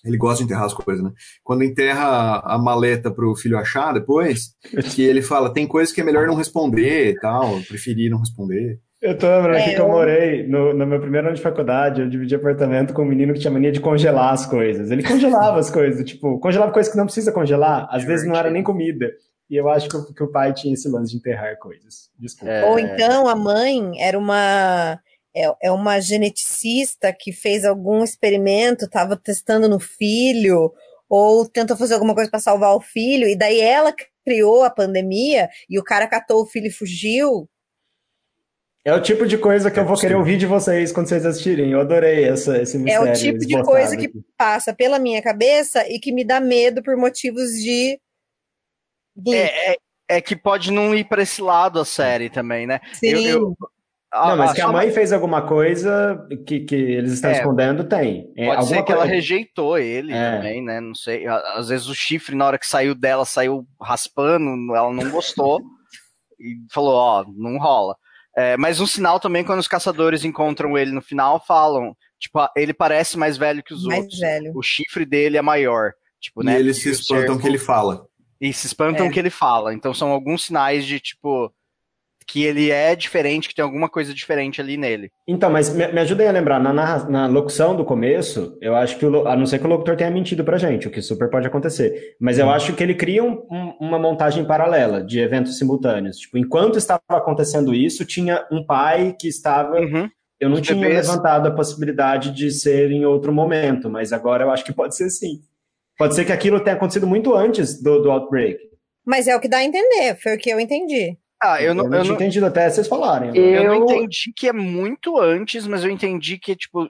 ele gosta de enterrar as coisas, né? Quando enterra a maleta pro filho achar depois, que ele fala, tem coisas que é melhor não responder e tal, eu preferi não responder. Eu tô lembrando É, aqui que eu eu- morei no, no meu primeiro ano de faculdade, eu dividi apartamento com um menino que tinha mania de congelar as coisas. Ele congelava as coisas, tipo, congelava coisas que não precisa congelar, às vezes não era nem comida. E eu acho que, o- que o pai tinha esse lance de enterrar coisas. Desculpa. É, Ou então a mãe era uma é, é uma geneticista que fez algum experimento, estava testando no filho, ou tentou fazer alguma coisa para salvar o filho, e daí ela criou a pandemia e o cara catou o filho e fugiu. É o tipo de coisa que eu vou querer ouvir de vocês quando vocês assistirem. Eu adorei essa, esse É mistério. o tipo de coisa que aqui. passa pela minha cabeça e que me dá medo por motivos de glitch. É, é, é que pode não ir pra esse lado a série também, né? Sim. eu- eu- Não, mas a- que a mãe fez alguma coisa que, que eles estão É. escondendo, tem. É, Pode alguma ser que ela coisa- rejeitou ele É. também, né? Não sei. Às vezes o chifre, na hora que saiu dela, saiu raspando, ela não gostou e falou: Ó, não rola. É, mas um sinal também, quando os caçadores encontram ele no final, falam: Tipo, ah, ele parece mais velho que os mais outros. velho. O chifre dele é maior. Tipo, E né? eles se espantam cerco- que ele fala. E se espantam É. que ele fala. Então são alguns sinais de, tipo, que ele é diferente, que tem alguma coisa diferente ali nele. Então, mas me, me ajudem a lembrar, na, narra- na locução do começo, eu acho que, o, a não ser que o locutor tenha mentido pra gente, o que super pode acontecer, mas eu acho que ele cria um- um- uma montagem paralela de eventos simultâneos. Tipo, enquanto estava acontecendo isso, tinha um pai que estava. Uhum. Eu não Os tinha bebês. levantado a possibilidade de ser em outro momento, mas agora eu acho que pode ser sim. Pode ser que aquilo tenha acontecido muito antes do, do outbreak. Mas é o que dá a entender, foi o que eu entendi. Ah, eu não, eu tinha não, entendido até vocês falarem. eu não Eu- entendi que é muito antes, mas eu entendi que, tipo,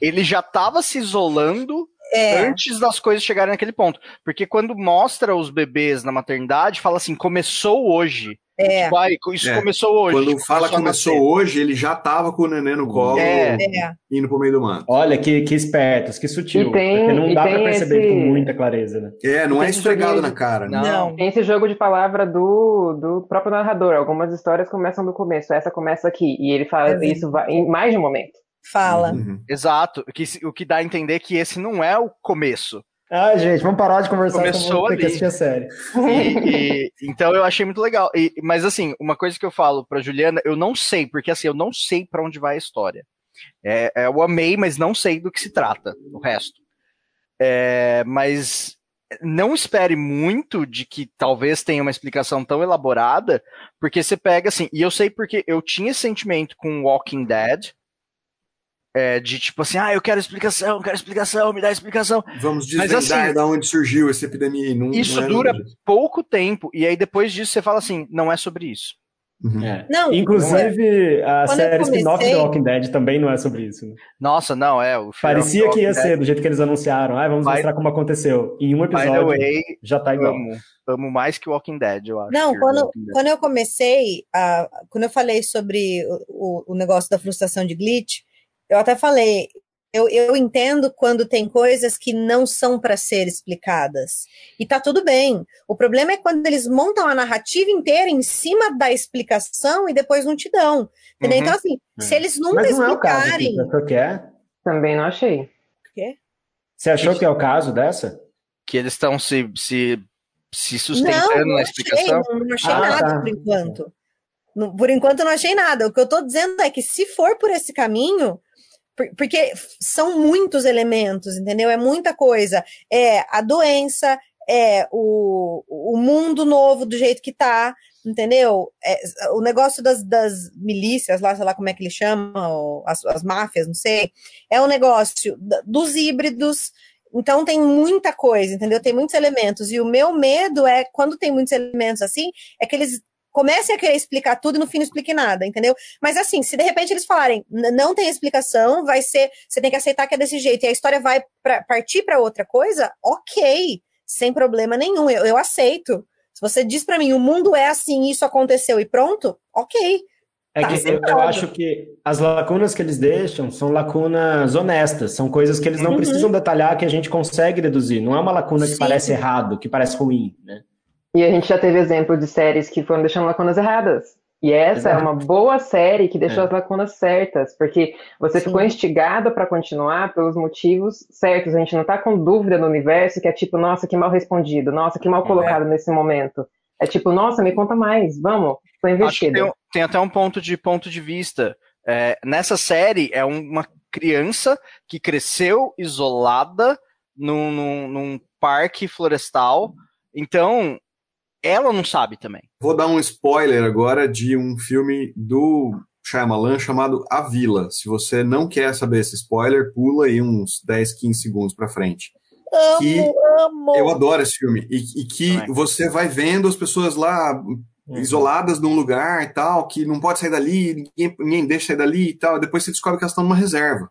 ele já tava se isolando É, antes das coisas chegarem naquele ponto. Porque quando mostra os bebês na maternidade, fala assim, começou hoje. É, Tipo, ai, isso É. começou hoje. Quando fala começou nascer. hoje, ele já tava com o neném no colo, É. é. indo pro meio do mato. Olha que, que espertos, que sutil. E tem- não dá pra tem perceber esse- com muita clareza, né? É, não é esfregado joguinho na de- cara, né? Não. Tem esse jogo de palavra do, do próprio narrador. Algumas histórias começam do começo, essa começa aqui. E ele fala É. isso vai- em mais de um momento. Fala. Uhum. Exato. O que, o que dá a entender que esse não é o começo. Ah, gente, vamos parar de conversar Começou ter que assistir a série. E- e- então eu achei muito legal. E- mas assim, uma coisa que eu falo pra Juliana, eu não sei, porque assim, eu não sei pra onde vai a história. É, é, eu amei, mas não sei do que se trata, o resto. É, mas não espere muito de que talvez tenha uma explicação tão elaborada, porque você pega assim, e eu sei porque eu tinha esse sentimento com Walking Dead, é, de tipo assim, ah, eu quero explicação, quero explicação, me dá explicação. Vamos Mas, desvendar assim, da onde surgiu essa epidemia. e Não, Isso não é dura nada pouco tempo, e aí depois disso você fala assim, não é sobre isso. Uhum. É. Não, Inclusive, a Quando série spin-off comecei- do Walking Dead também não é sobre isso. Né? Nossa, não, é. O Parecia que ia Walking ser, do jeito que eles anunciaram. Ah, vamos By- mostrar como aconteceu. Em um Dead. Episódio, way, já tá igual. amo. Amo mais que Walking Dead, eu acho. Não, quando, Dead. quando eu comecei, a, quando eu falei sobre o, o, o negócio da frustração de glitch, eu até falei, eu, eu entendo quando tem coisas que não são para ser explicadas. E tá tudo bem. O problema é quando eles montam a narrativa inteira em cima da explicação e depois não te dão. Entendeu? Uhum. Então, assim, se eles nunca Mas não é o caso explicarem. Que é? Também não achei. Você achou que é o caso dessa? que eles estão se, se, se sustentando não, na achei, explicação? não, não achei Ah, nada tá. por enquanto. Não- Por enquanto eu não achei nada. O que eu tô dizendo é que se for por esse caminho, porque são muitos elementos, entendeu? É muita coisa. É a doença, é o, o mundo novo do jeito que tá, entendeu? É, o negócio das, das milícias lá, sei lá como é que eles chamam, as, as máfias, não sei. É o negócio da- dos híbridos. Então tem muita coisa, entendeu? Tem muitos elementos. E o meu medo é, quando tem muitos elementos assim, é que eles comecem a querer explicar tudo e no fim não explique nada, entendeu? Mas assim, se de repente eles falarem, "N- não tem explicação, vai ser, você tem que aceitar que é desse jeito, e a história vai pra, partir para outra coisa, ok, sem problema nenhum, eu, eu aceito. Se você diz para mim, o mundo é assim, isso aconteceu e pronto, ok. É Tá que eu, eu acho que as lacunas que eles deixam são lacunas honestas, são coisas que eles não Uhum. precisam detalhar, que a gente consegue deduzir. Não é uma lacuna que Sim. parece errado, que parece ruim, né? E a gente já teve exemplo de séries que foram deixando lacunas erradas. E essa é Exato. uma boa série que deixou É. as lacunas certas, porque você Sim. ficou instigado para continuar pelos motivos certos. A gente não tá com dúvida no universo que é tipo, nossa, que mal respondido, nossa, que mal colocado nesse momento. É tipo, nossa, me conta mais, vamos, tô investido. tem, tem até um ponto de ponto de vista. É, nessa série é uma criança que cresceu isolada num, num, num parque florestal. Então, ela não sabe também. Vou dar um spoiler agora de um filme do Shyamalan chamado A Vila. Se você não quer saber esse spoiler, pula aí uns 10, 15 segundos pra frente. Amo, Que amo. Eu adoro esse filme. E, e que Também. você vai vendo as pessoas lá isoladas num lugar e tal, que não pode sair dali, ninguém, ninguém deixa sair dali e tal. Depois você descobre que elas estão numa reserva.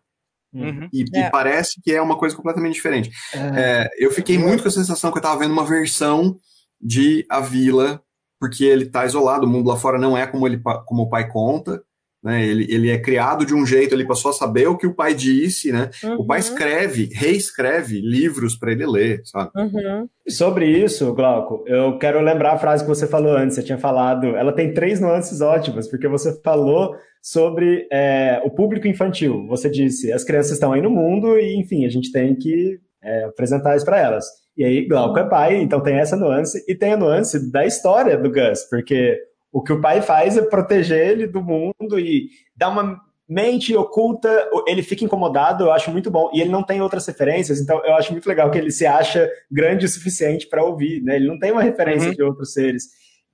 Uhum. E, e É. parece que é uma coisa completamente diferente. É. É, eu fiquei muito com a sensação que eu tava vendo uma versão de A Vila, porque ele tá isolado, o mundo lá fora não é como, ele, como o pai conta. Né? Ele, ele é criado de um jeito, ele passou a saber o que o pai disse, né? O pai Uhum, escreve, reescreve livros para ele ler, sabe? uhum. Sobre isso, Glauco, eu quero lembrar a frase que você falou antes. Você tinha falado, ela tem três nuances ótimas, porque você falou sobre é, o público infantil. Você disse, as crianças estão aí no mundo e, enfim, a gente tem que é, apresentar isso para elas. E aí, Glauco é pai, então tem essa nuance e tem a nuance da história do Gus, porque o que o pai faz é proteger ele do mundo e dar uma mente oculta, ele fica incomodado, eu acho muito bom. E ele não tem outras referências, então eu acho muito legal que ele se acha grande o suficiente para ouvir, né? Ele não tem uma referência Uhum. de outros seres.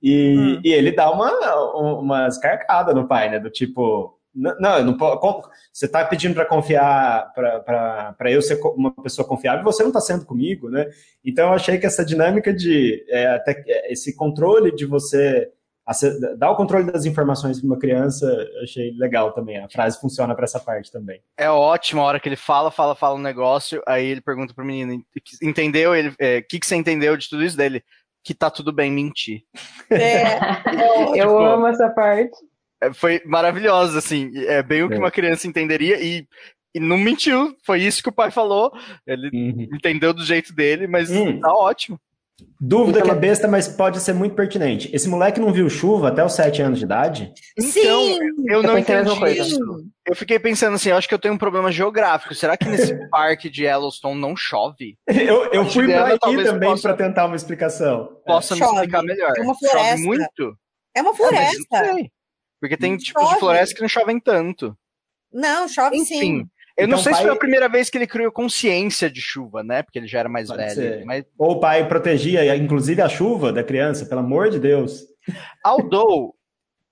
E, Hum. e ele dá uma, umas carcadas no pai, né? Do tipo, não, não, eu não como- você tá pedindo para confiar, para eu ser uma pessoa confiável, e você não tá sendo comigo, né? Então eu achei que essa dinâmica de, é, até, é, esse controle de você dar o controle das informações para uma criança, eu achei legal também. A frase funciona para essa parte também. É ótimo a hora que ele fala, fala, fala um negócio, aí ele pergunta pro menino, entendeu? Ele, é, o que, que você entendeu de tudo isso dele? Que tá tudo bem mentir. É, [laughs] Eu Tipo, amo essa parte. É, Foi maravilhoso, assim. É bem o que É. uma criança entenderia e, e não mentiu. Foi isso que o pai falou. Ele entendeu do jeito dele, mas Hum. tá ótimo. Dúvida Então- que é besta, mas pode ser muito pertinente. Esse moleque não viu chuva até os 7 anos de idade? Sim, Eu não a mesma entendi coisa. isso. Eu fiquei pensando assim, eu acho que eu tenho um problema geográfico. Será que nesse [laughs] parque de Yellowstone não chove? Eu, eu fui aí talvez também possa- para tentar uma explicação. Possa me Chove. explicar melhor. É uma Chove floresta. muito? é uma Ah, eu floresta. não sei. Porque tem tipos de Chove. florestas que não chovem tanto. Não, chove Enfim. sim. Eu não Então, sei se pai- foi a primeira vez que ele criou consciência de chuva, né? Porque ele já era mais Pode velho. ser. Mas Ou o pai protegia, inclusive, a chuva da criança, pelo amor de Deus. Although,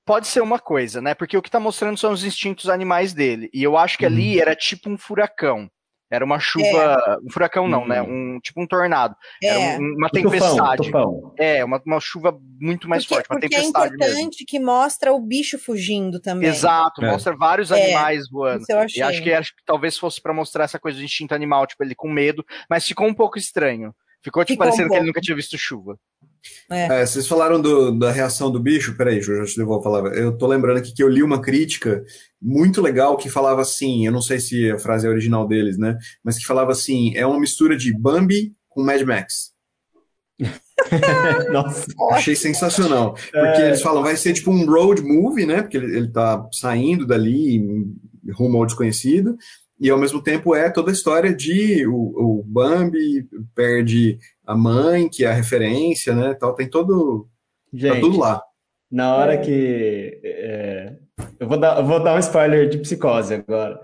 pode ser uma coisa, né? Porque o que tá mostrando são os instintos animais dele. E eu acho que ali Uhum. era tipo um furacão. Era uma chuva. Um furacão não, Uhum. né? Um, tipo um tornado. É. Era um- uma O tufão, tempestade. tufão. É, uma, uma chuva muito mais porque, forte, uma porque é tempestade mesmo. importante que mostra o bicho fugindo também. Exato, É. mostra vários É, animais voando. Isso eu achei. E acho que, acho que talvez fosse pra mostrar essa coisa do instinto animal, tipo, ele com medo, mas ficou um pouco estranho. Ficou, tipo, Ficou um parecendo que ele nunca tinha visto chuva. É, vocês falaram do- da reação do bicho. Peraí, Ju, já te devolvo a palavra. Eu tô lembrando aqui que eu li uma crítica muito legal que falava assim: eu não sei se a frase é original deles, né? Mas que falava assim: é uma mistura de Bambi com Mad Max. [laughs] Nossa. Achei sensacional. Porque É. eles falam, vai ser tipo um road movie, né? Porque ele, ele tá saindo dali rumo ao desconhecido. E ao mesmo tempo é toda a história de o, o Bambi perde a mãe, que é a referência, né? Tal, tem todo. Gente, tá tudo lá. Na hora que. É, eu, vou dar, eu vou dar um spoiler de psicose agora.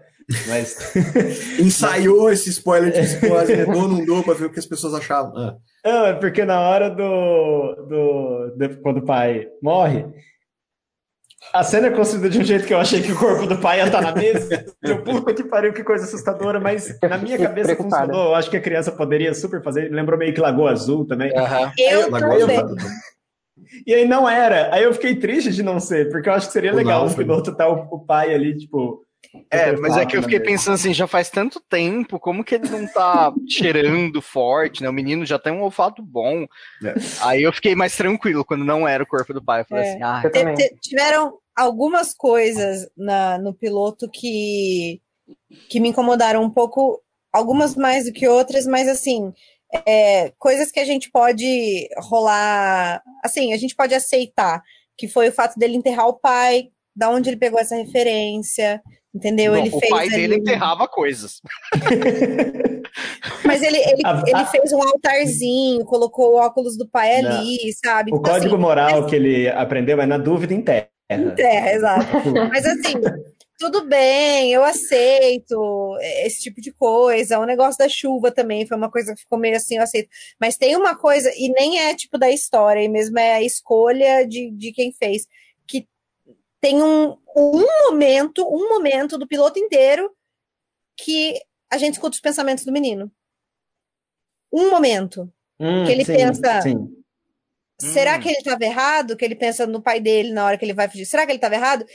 Mas. [laughs] Ensaiou esse spoiler de psicose, né? Dou não dou pra ver o que as pessoas achavam. Ah. Não, é porque na hora do, do, do. Quando o pai morre, a cena é construída de um jeito que eu achei que o corpo do pai ia estar na mesa. Eu, [laughs] puta que pariu, que coisa assustadora, mas na minha cabeça funcionou. Eu acho que a criança poderia super fazer. Lembrou meio que Lagoa Azul também. Uhum. Eu, também. E aí não era. Aí eu fiquei triste de não ser, porque eu acho que seria legal no piloto estar o, o pai ali, tipo, é, mas é que eu fiquei pensando assim, já faz tanto tempo, como que ele não tá [laughs] cheirando forte, né? O menino já tem um olfato bom. É. Aí eu fiquei mais tranquilo quando não era o corpo do pai. Eu falei é. assim, ah, tiveram algumas coisas na, no piloto que, que me incomodaram um pouco, algumas mais do que outras, mas assim, é, coisas que a gente pode rolar, assim, a gente pode aceitar, que foi o fato dele enterrar o pai, da onde ele pegou essa referência, Entendeu? Bom, ele o fez pai dele enterrava coisas. [laughs] Mas ele, ele, ele fez um altarzinho, colocou o óculos do pai Não. ali, sabe? O então, código assim, moral mas... que ele aprendeu é na dúvida em terra. Em terra, exato. [laughs] mas assim, tudo bem, eu aceito esse tipo de coisa. O negócio da chuva também foi uma coisa que ficou meio assim, eu aceito. Mas tem uma coisa, e nem é tipo da história, e mesmo é a escolha de, de quem fez tem um, um momento, um momento do piloto inteiro que a gente escuta os pensamentos do menino. Um momento. Hum, que ele sim, pensa. Sim. Será hum. que ele estava errado? Que ele pensa no pai dele na hora que ele vai fugir. Será que ele estava errado?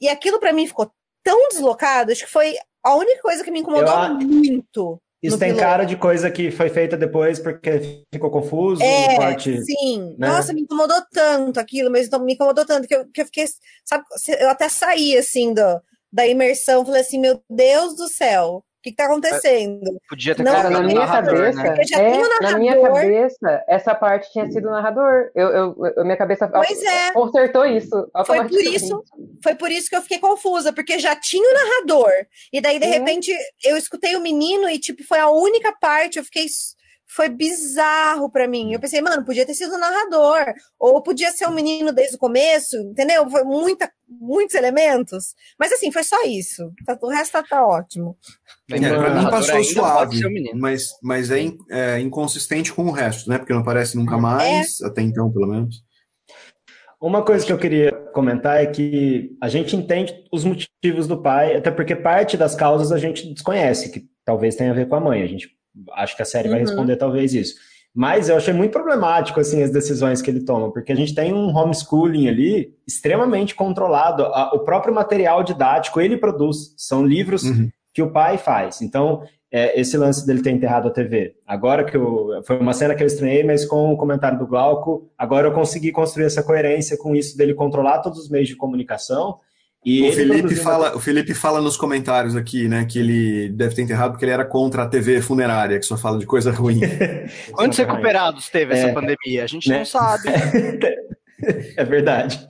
E aquilo para mim ficou tão deslocado, acho que foi a única coisa que me incomodou Eu, muito. Isso tem piloto. cara de coisa que foi feita depois porque ficou confuso. É, parte, sim. Né? Nossa, me incomodou tanto aquilo, mas então me incomodou tanto que eu, que eu fiquei, sabe, eu até saí assim do, da imersão, falei assim, meu Deus do céu, que está acontecendo? Podia ter não, cara, na minha cabeça, né? é, na minha cabeça, essa parte tinha sido narrador. Eu, eu, eu minha cabeça pois é. consertou isso. Foi por isso, foi por isso que eu fiquei confusa, porque já tinha o narrador. E daí, de repente, eu escutei o menino e, tipo, foi a única parte, eu fiquei foi bizarro para mim. Eu pensei, mano, podia ter sido o narrador, ou podia ser um menino desde o começo, entendeu? Foi muita, muitos elementos. Mas assim, foi só isso. Tá, o resto tá, tá ótimo. É, pra mim passou suave, mas, mas é, in, é, inconsistente com o resto, né? Porque não aparece nunca mais, é. até então, pelo menos. Uma coisa que eu queria comentar é que a gente entende os motivos do pai, até porque parte das causas a gente desconhece, que talvez tenha a ver com a mãe. A gente Acho que a série uhum. vai responder talvez isso. Mas eu achei muito problemático assim as decisões que ele toma, porque a gente tem um homeschooling ali extremamente controlado. O próprio material didático ele produz, são livros uhum. que o pai faz. Então, é, esse lance dele ter enterrado a TV. Agora que eu. Foi uma cena que eu estranhei, mas com o comentário do Glauco, agora eu consegui construir essa coerência com isso dele controlar todos os meios de comunicação e o Felipe, fala, o Felipe fala nos comentários aqui, né, que ele deve ter enterrado porque ele era contra a TV funerária, que só fala de coisa ruim. [laughs] Quantos recuperados teve é, essa pandemia? A gente né? não sabe. [laughs] é verdade.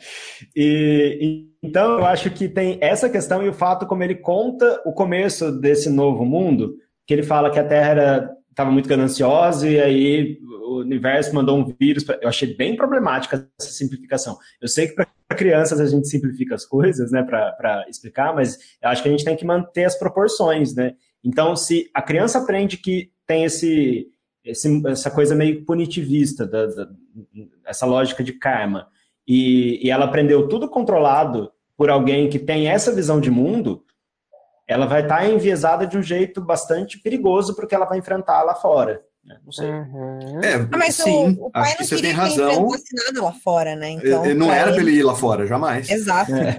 E, e, então eu acho que tem essa questão e o fato como ele conta o começo desse novo mundo, que ele fala que a Terra estava muito gananciosa e aí o universo mandou um vírus. Pra... Eu achei bem problemática essa simplificação. Eu sei que para crianças a gente simplifica as coisas, né, para explicar, mas eu acho que a gente tem que manter as proporções, né? Então, se a criança aprende que tem esse, esse essa coisa meio punitivista, da, da, essa lógica de karma, e, e ela aprendeu tudo controlado por alguém que tem essa visão de mundo, ela vai estar tá enviesada de um jeito bastante perigoso porque ela vai enfrentar lá fora. Né? Não sei. Uhum. É, ah, mas sim, o, o acho que você tem razão. nada lá fora, né? Então, não era ele... pra ele ir lá fora, jamais. Exato. É.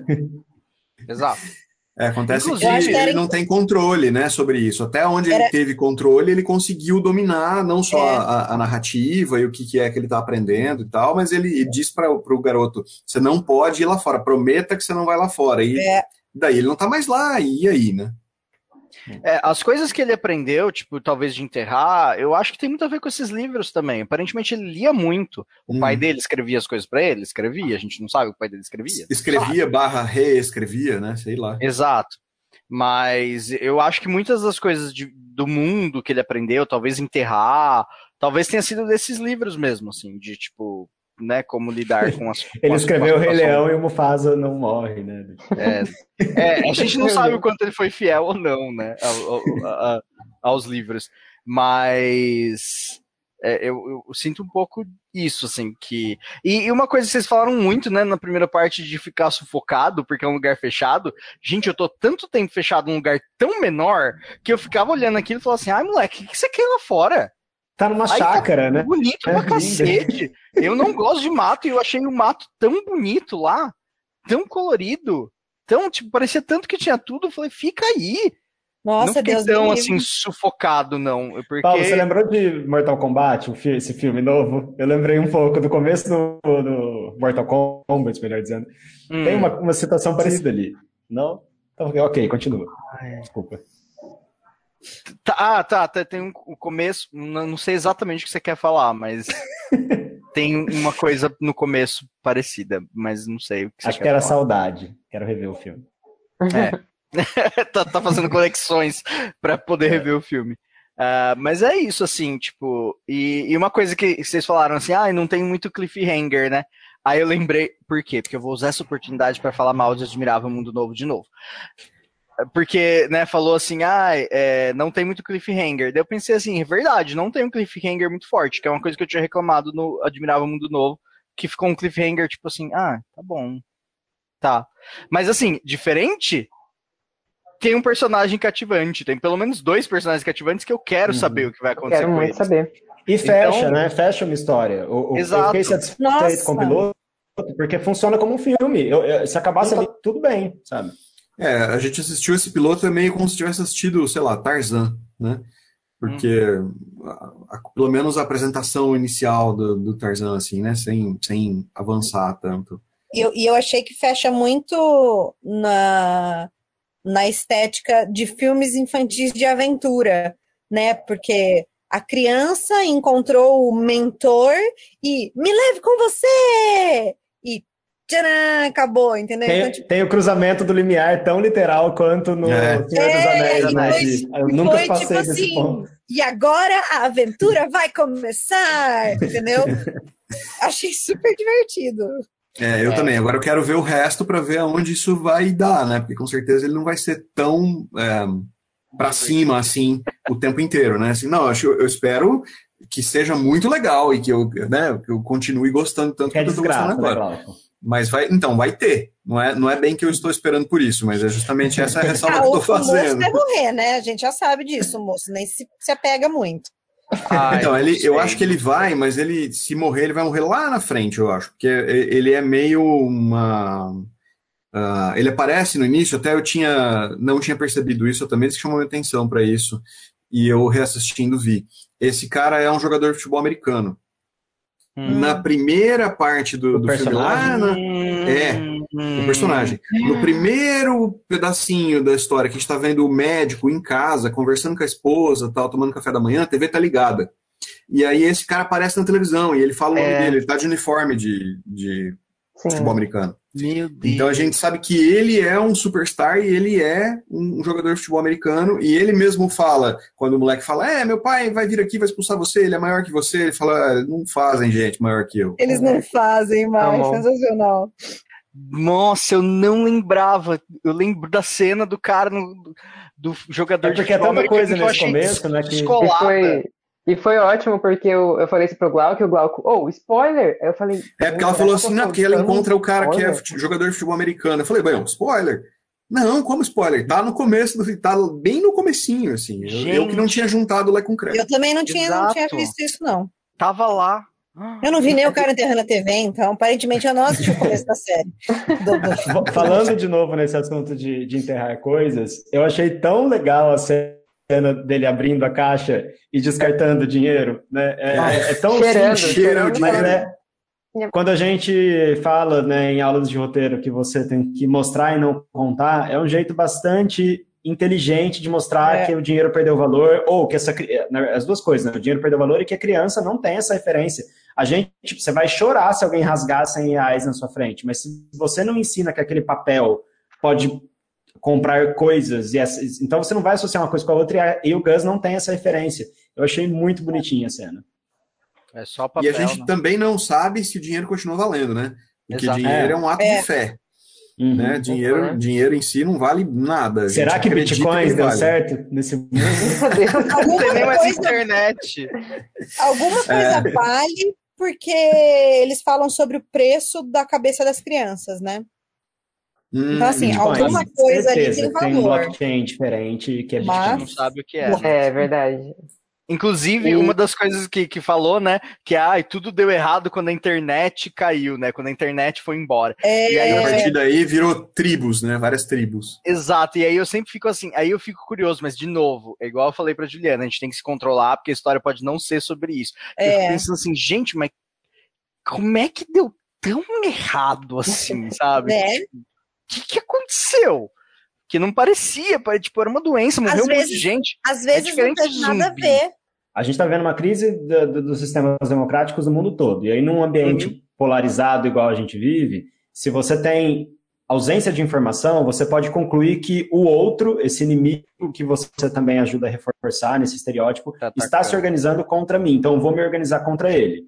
[laughs] Exato. É, acontece Inclusive, que ele não tem controle né, sobre isso. Até onde era... ele teve controle, ele conseguiu dominar não só é. a, a, narrativa e o que, que é que ele está aprendendo e tal, mas ele diz para o garoto: você não pode ir lá fora, prometa que você não vai lá fora. E é. daí ele não está mais lá, e aí, né? É, as coisas que ele aprendeu, tipo, talvez de enterrar, eu acho que tem muito a ver com esses livros também. Aparentemente ele lia muito. O hum. pai dele escrevia as coisas para ele, escrevia, a gente não sabe o que o pai dele escrevia. Escrevia barra reescrevia, né? Sei lá. Exato. Mas eu acho que muitas das coisas de, do mundo que ele aprendeu, talvez enterrar, talvez tenha sido desses livros mesmo, assim, de tipo, né, como lidar com as. [laughs] ele com as, escreveu o Rei Leão e o Mufasa não morre, né? É, é, a gente não [laughs] sabe o quanto ele foi fiel ou não, né, aos livros, mas é, eu, eu, sinto um pouco isso, assim, que. E, e, uma coisa que vocês falaram muito, né, na primeira parte de ficar sufocado, porque é um lugar fechado. Gente, eu tô tanto tempo fechado num lugar tão menor que eu ficava olhando aquilo e falava assim: ai, moleque, o que você quer lá fora? Tá numa Aí, chácara, tá né? Bonito é pra cacete. [laughs] Eu não gosto de mato e eu achei o mato tão bonito lá, tão colorido, tão, tipo, parecia tanto que tinha tudo. Eu falei, fica aí. Nossa, não fiquei Deus tão assim sufocado, não. Porque... Paulo, você lembrou de Mortal Kombat, esse filme novo? Eu lembrei um pouco do começo do, do Mortal Kombat, melhor dizendo. Hum. Tem uma, uma situação parecida ali. Não? Então, ok, continua. Desculpa. Tá, ah, tá, tem um começo, não sei exatamente o que você quer falar, mas [laughs] tem uma coisa no começo parecida, mas não sei o que você Acho quer que era falar. saudade. Quero rever o filme. É. [laughs] [laughs] tá, tá, fazendo conexões para poder é. rever o filme. Uh, mas é isso, assim, tipo. E, e, uma coisa que vocês falaram assim, ah, não tem muito cliffhanger, né? Aí eu lembrei, por quê? Porque eu vou usar essa oportunidade para falar mal de Admirável Mundo Novo de novo. Porque, né, falou assim, ah, é, não tem muito cliffhanger. Daí eu pensei assim, é verdade, não tem um cliffhanger muito forte, que é uma coisa que eu tinha reclamado no Admirável Mundo Novo, que ficou um cliffhanger, tipo assim, ah, tá bom. Tá. Mas assim, diferente tem um personagem cativante. Tem pelo menos dois personagens cativantes que eu quero uhum. saber o que vai acontecer. Quero muito eles. saber. E fecha, então, né? Fecha uma história. O, Exato. Eu fiquei satisfeito Nossa. com o piloto, porque funciona como um filme. Eu, eu, se acabasse ali, tudo bem, sabe? É, a gente assistiu esse piloto meio como se tivesse assistido, sei lá, Tarzan, né? Porque, hum. a, a, pelo menos a apresentação inicial do, do, Tarzan, assim, né? Sem, sem avançar tanto. E eu, e eu achei que fecha muito na na estética de filmes infantis de aventura, né? Porque a criança encontrou o mentor e me leve com você! Tcharam, acabou, entendeu? Tem, então, tipo... tem, o cruzamento do limiar tão literal quanto no é. Senhor é, dos Anéis, né? Foi, Eu nunca foi, passei tipo desse assim, ponto. E agora a aventura vai começar, entendeu? [laughs] Achei super divertido. É, eu é. também. Agora eu quero ver o resto para ver aonde isso vai dar, né? Porque com certeza ele não vai ser tão é, para cima assim o tempo inteiro, né? Assim, não, eu, eu espero que seja muito legal e que eu, né, que eu continue gostando tanto é quanto eu tô gostando agora. Né, mas vai, então, vai ter. Não é, não é bem que eu estou esperando por isso, mas é justamente essa ressalva ah, que eu estou fazendo. O moço vai morrer, né? A gente já sabe disso, o moço nem se, se apega muito. Ah, então, ele, eu acho que ele vai, mas ele, se morrer, ele vai morrer lá na frente, eu acho. Porque ele é meio uma. Uh, ele aparece no início, até eu tinha não tinha percebido isso, eu também chamou minha atenção para isso. E eu reassistindo vi. Esse cara é um jogador de futebol americano. Hum. Na primeira parte do, do filme lá, na, é, o personagem. No primeiro pedacinho da história que a gente está vendo o médico em casa, conversando com a esposa, tal, tomando café da manhã, a TV tá ligada. E aí esse cara aparece na televisão e ele fala o nome é. dele, ele tá de uniforme de, de futebol americano. Meu Deus. Então a gente sabe que ele é um superstar e ele é um jogador de futebol americano. E ele mesmo fala, quando o moleque fala, é, meu pai vai vir aqui, vai expulsar você, ele é maior que você. Ele fala, ah, não fazem gente maior que eu. Eles não fazem mais, tá sensacional. Nossa, eu não lembrava. Eu lembro da cena do cara no, do jogador é porque de futebol é tanta coisa nesse começo, né? Que... Foi, e foi ótimo, porque eu, eu falei isso pro Glauco, e o Glauco, oh, spoiler! Eu falei. É porque ela falou assim, não, porque ela encontra o cara spoiler. que é jogador de futebol americano. Eu falei, bem, spoiler. Não, como spoiler? Tá no começo do tá bem no comecinho, assim. Eu, eu, que não tinha juntado lá com crédito. Eu também não tinha, não tinha visto isso, não. Tava lá. Eu não vi nem o cara enterrando a TV, então aparentemente eu não assisti o começo da série. [laughs] Do, do... Falando de novo nesse assunto de, de enterrar coisas, eu achei tão legal a série cena dele abrindo a caixa e descartando dinheiro, né? É, é, é tão cheirando, cheirando, mas é, quando a gente fala né, em aulas de roteiro que você tem que mostrar e não contar, é um jeito bastante inteligente de mostrar é. que o dinheiro perdeu valor, ou que essa né, as duas coisas, né? O dinheiro perdeu valor e que a criança não tem essa referência. A gente, tipo, você vai chorar se alguém rasgar 100 reais na sua frente, mas se você não ensina que aquele papel pode comprar coisas. E essas, então você não vai associar uma coisa com a outra e, e o Gus não tem essa referência. Eu achei muito bonitinha a cena. É só papel, e a gente né? também não sabe se o dinheiro continua valendo, né? Porque Exato. dinheiro é, um ato É. de fé. Uhum. Né? Dinheiro, Uhum. dinheiro em si não vale nada. A Será que bitcoins deu vale. certo nesse [laughs] mundo? Não tem Alguma nem mais coisa, internet. alguma coisa É. vale porque eles falam sobre o preço da cabeça das crianças, né? Hum, Então, assim, Bitcoins, alguma coisa ali certeza, tem Tem um valor. blockchain diferente que é Mas- Não sabe o que é. É verdade. Inclusive, E- uma das coisas que, que falou, né, que ai, tudo deu errado quando a internet caiu, né, quando a internet foi embora. É, E aí, a partir daí virou tribos, né? Várias tribos. Exato, e aí eu sempre fico assim, aí eu fico curioso, mas de novo, é igual eu falei pra Juliana, a gente tem que se controlar, porque a história pode não ser sobre isso. Eu fico é. pensando assim, gente, mas como é que deu tão errado assim, sabe? Né? O que, que aconteceu? Que não parecia, pare- tipo, era uma doença, morreu um monte de gente. Às vezes não diferente tem nada a zumbi. ver. A gente está vendo uma crise do- do- dos sistemas democráticos no mundo todo. E aí, num ambiente polarizado igual a gente vive, se você tem ausência de informação, você pode concluir que o outro, esse inimigo que você também ajuda a reforçar nesse estereótipo, Tá está se organizando contra mim. Então, eu vou me organizar contra ele.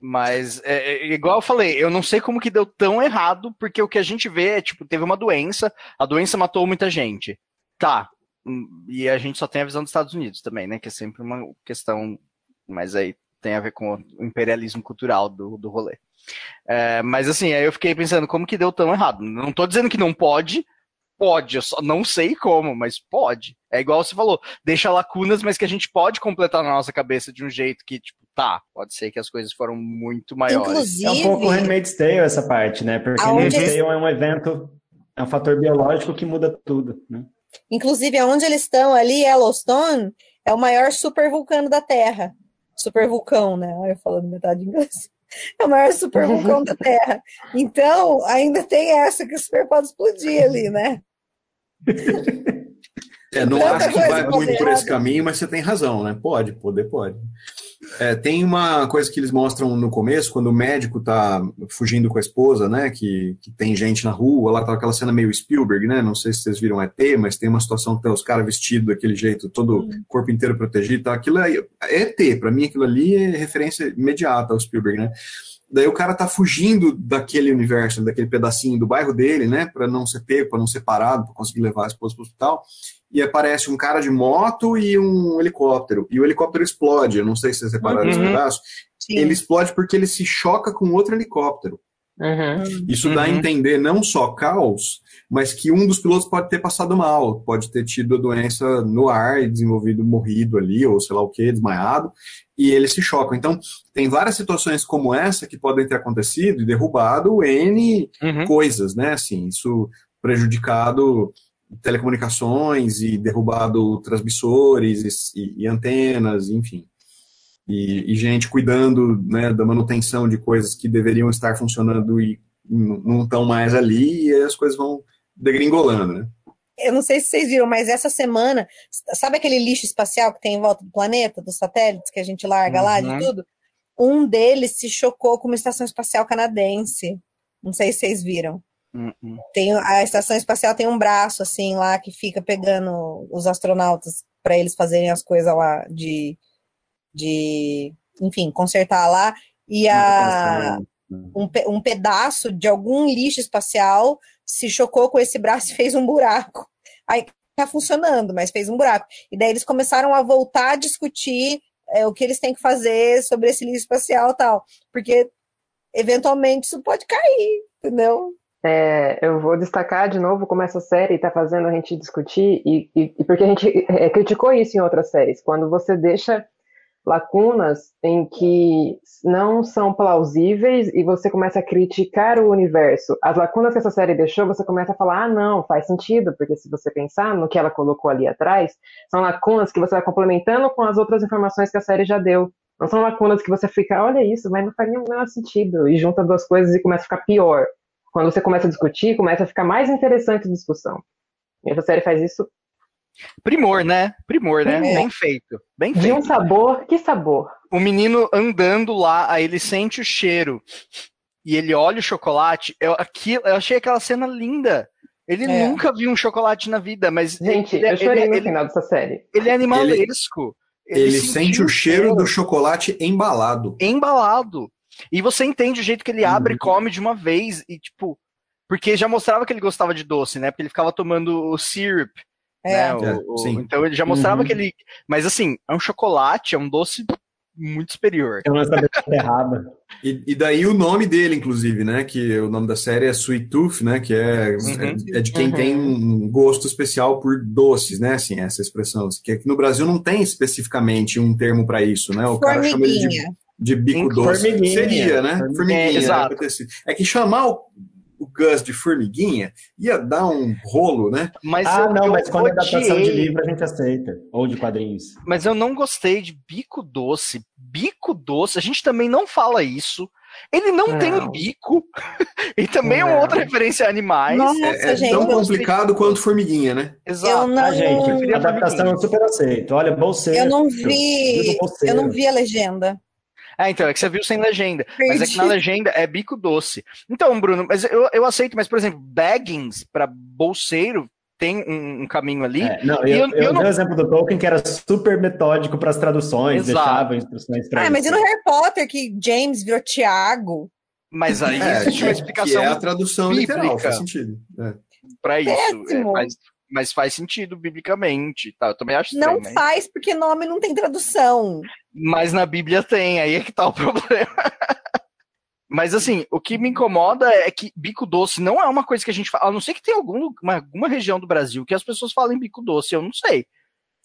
Mas, é, é, igual eu falei, eu não sei como que deu tão errado, porque o que a gente vê é, tipo, teve uma doença, a doença matou muita gente. Tá. hum, E a gente só tem a visão dos Estados Unidos também, né? Que é sempre uma questão, mas aí tem a ver com o imperialismo cultural do, do rolê. É, mas assim, aí eu fiquei pensando, como que deu tão errado? Não tô dizendo que não pode, pode, eu só não sei como, mas pode. É igual você falou, deixa lacunas, mas que a gente pode completar na nossa cabeça de um jeito que, tipo, tá, pode ser que as coisas foram muito maiores. Inclusive, É um pouco Handmaid's Tale essa parte, né? Porque Handmaid's eles- Tale é um evento, é um fator biológico que muda tudo, né? inclusive, aonde eles estão ali, Yellowstone, é o maior supervulcano da Terra. Supervulcão, né? Olha, eu falando metade inglês. É o maior supervulcão da Terra. Então, ainda tem essa que o super pode explodir ali, né? É, não Tanta acho que vai muito por esse caminho, mas você tem razão, né? Pode, poder pode. É, tem uma coisa que eles mostram no começo, quando o médico tá fugindo com a esposa, né? Que, que tem gente na rua, lá tá aquela cena meio Spielberg, né? Não sei se vocês viram ET, mas tem uma situação que tá os caras vestidos daquele jeito, todo o corpo inteiro protegido, tá? Aquilo é, é ET, pra mim aquilo ali é referência imediata ao Spielberg, né? Daí o cara tá fugindo daquele universo, daquele pedacinho do bairro dele, né? Pra não ser pego, pra não ser parado, pra conseguir levar a esposa pro hospital e aparece um cara de moto e um helicóptero. E o helicóptero explode. Eu não sei se vocês repararam esse Uhum. pedaço. Sim. Ele explode porque ele se choca com outro helicóptero. Uhum. Isso dá a Uhum. entender não só caos, mas que um dos pilotos pode ter passado mal, pode ter tido a doença no ar e desenvolvido, morrido ali, ou sei lá o que, desmaiado, e eles se chocam. Então, tem várias situações como essa que podem ter acontecido e derrubado N Uhum. coisas, né? Assim, isso prejudicado telecomunicações e derrubado transmissores e, e antenas, enfim. E, e gente cuidando né, da manutenção de coisas que deveriam estar funcionando e não estão mais ali, e aí as coisas vão degringolando, né? Eu não sei se vocês viram, mas essa semana, sabe aquele lixo espacial que tem em volta do planeta, dos satélites que a gente larga lá Uhum. de tudo? Um deles se chocou com uma estação espacial canadense. Não sei se vocês viram. Uhum. Tem, a estação espacial tem um braço assim lá que fica pegando os astronautas para eles fazerem as coisas lá de, de, enfim, consertar lá. E a, um, pe- um pedaço de algum lixo espacial se chocou com esse braço e fez um buraco. Aí tá funcionando, mas fez um buraco. E daí eles começaram a voltar a discutir é, o que eles têm que fazer sobre esse lixo espacial e tal. Porque eventualmente isso pode cair, entendeu? É, eu vou destacar de novo como essa série está fazendo a gente discutir, e, e- e porque a gente é, criticou isso em outras séries, quando você deixa lacunas em que não são plausíveis e você começa a criticar o universo. As lacunas que essa série deixou, você começa a falar, ah, não, faz sentido, porque se você pensar no que ela colocou ali atrás, são lacunas que você vai complementando com as outras informações que a série já deu. Não são lacunas que você fica, olha isso, mas não faz nenhum sentido, e junta duas coisas e começa a ficar pior. Quando você começa a discutir, começa a ficar mais interessante a discussão. E essa série faz isso Primor, né? Primor, né? É. Bem feito. Bem de feito. um sabor, que sabor? O menino andando lá, aí ele sente o cheiro e ele olha o chocolate. Eu, aquilo, eu achei aquela cena linda. Ele É. nunca viu um chocolate na vida, mas. Gente, ele, eu chorei ele, no ele, final dessa série. ele é animalesco. Ele, sentiu sente o cheiro do chocolate embalado. embalado. E você entende o jeito que ele abre e Uhum. come de uma vez. E, tipo. Porque já mostrava que ele gostava de doce, né? Porque ele ficava tomando o syrup. É. né? O- É, o- sim. então ele já mostrava Uhum. que ele. Mas assim, é um chocolate, é um doce muito superior. Tem uma [laughs] errada. E, e daí o nome dele, inclusive, né? Que o nome da série é Sweet Tooth, né? Que é, Uhum. é, é de quem Uhum. tem um gosto especial por doces, né? Assim, essa expressão. Que aqui no Brasil não tem especificamente um termo para isso, né? O cara chama ele de. De bico doce. Formiguinha. Seria, né? Formiguinha, Formiguinha. é, exato. sido. É que chamar o, o Gus de formiguinha ia dar um rolo, né? Mas Ah, eu, não, eu mas quando é adaptação de livro a gente aceita. Ou de quadrinhos. Mas eu não gostei de bico doce. Bico doce, a gente também não fala isso. Ele não, tem um Não. bico. [laughs] e também é uma Não. outra referência a animais. Nossa, É, é gente. tão eu- complicado quanto formiguinha, né? Exato. Eu não- Ah, gente, preferia adaptação eu super aceito. Olha, bolseiro. Eu não vi. bolseiro. Eu não vi a legenda. É, então, é que você viu sem legenda. Mas é que na legenda é bico doce. Então, Bruno, mas eu, eu aceito, mas, por exemplo, baggings para bolseiro tem um, um caminho ali. É, não, eu, eu- eu, eu dei não- o exemplo do Tolkien, que era super metódico para as traduções, Exato. deixava instruções para Ah, mas e no Harry Potter que James virou Tiago? Mas aí É, existe uma que- explicação Que é a tradução bíblica. literal, faz sentido. É. pra isso. É, mas, mas faz sentido biblicamente. Tá? Eu também acho Não estranho, né? faz porque nome não tem tradução. Mas na Bíblia tem, aí é que tá o [laughs] problema. Mas assim, o que me incomoda é que bico doce não é uma coisa que a gente fala, a não ser que tenha algum, uma- alguma região do Brasil que as pessoas falem bico doce, eu não sei.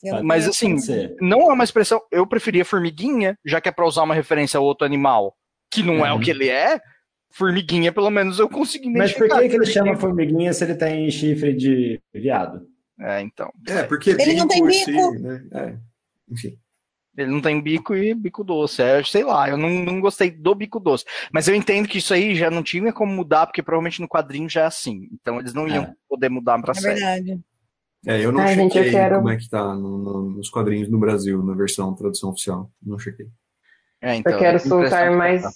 Eu Mas assim, não é uma expressão, eu preferia formiguinha, já que é pra usar uma referência a outro animal, que não é Uhum. o que ele é, formiguinha pelo menos eu consegui Mas por que, que ele chama formiguinha se ele tem chifre de viado? É, então. É, porque Ele não tem bico. né? É, enfim. Ele não tem bico e bico doce. É, sei lá, eu não, não gostei do bico doce. Mas eu entendo que isso aí já não tinha como mudar, porque provavelmente no quadrinho já é assim. Então eles não iam É. poder mudar pra É série. verdade. É, eu não Ai, chequei gente, eu quero- como é que tá no- no- nos quadrinhos no Brasil, na versão tradução oficial. Não chequei. É, então, Eu quero impressão soltar que mais tá.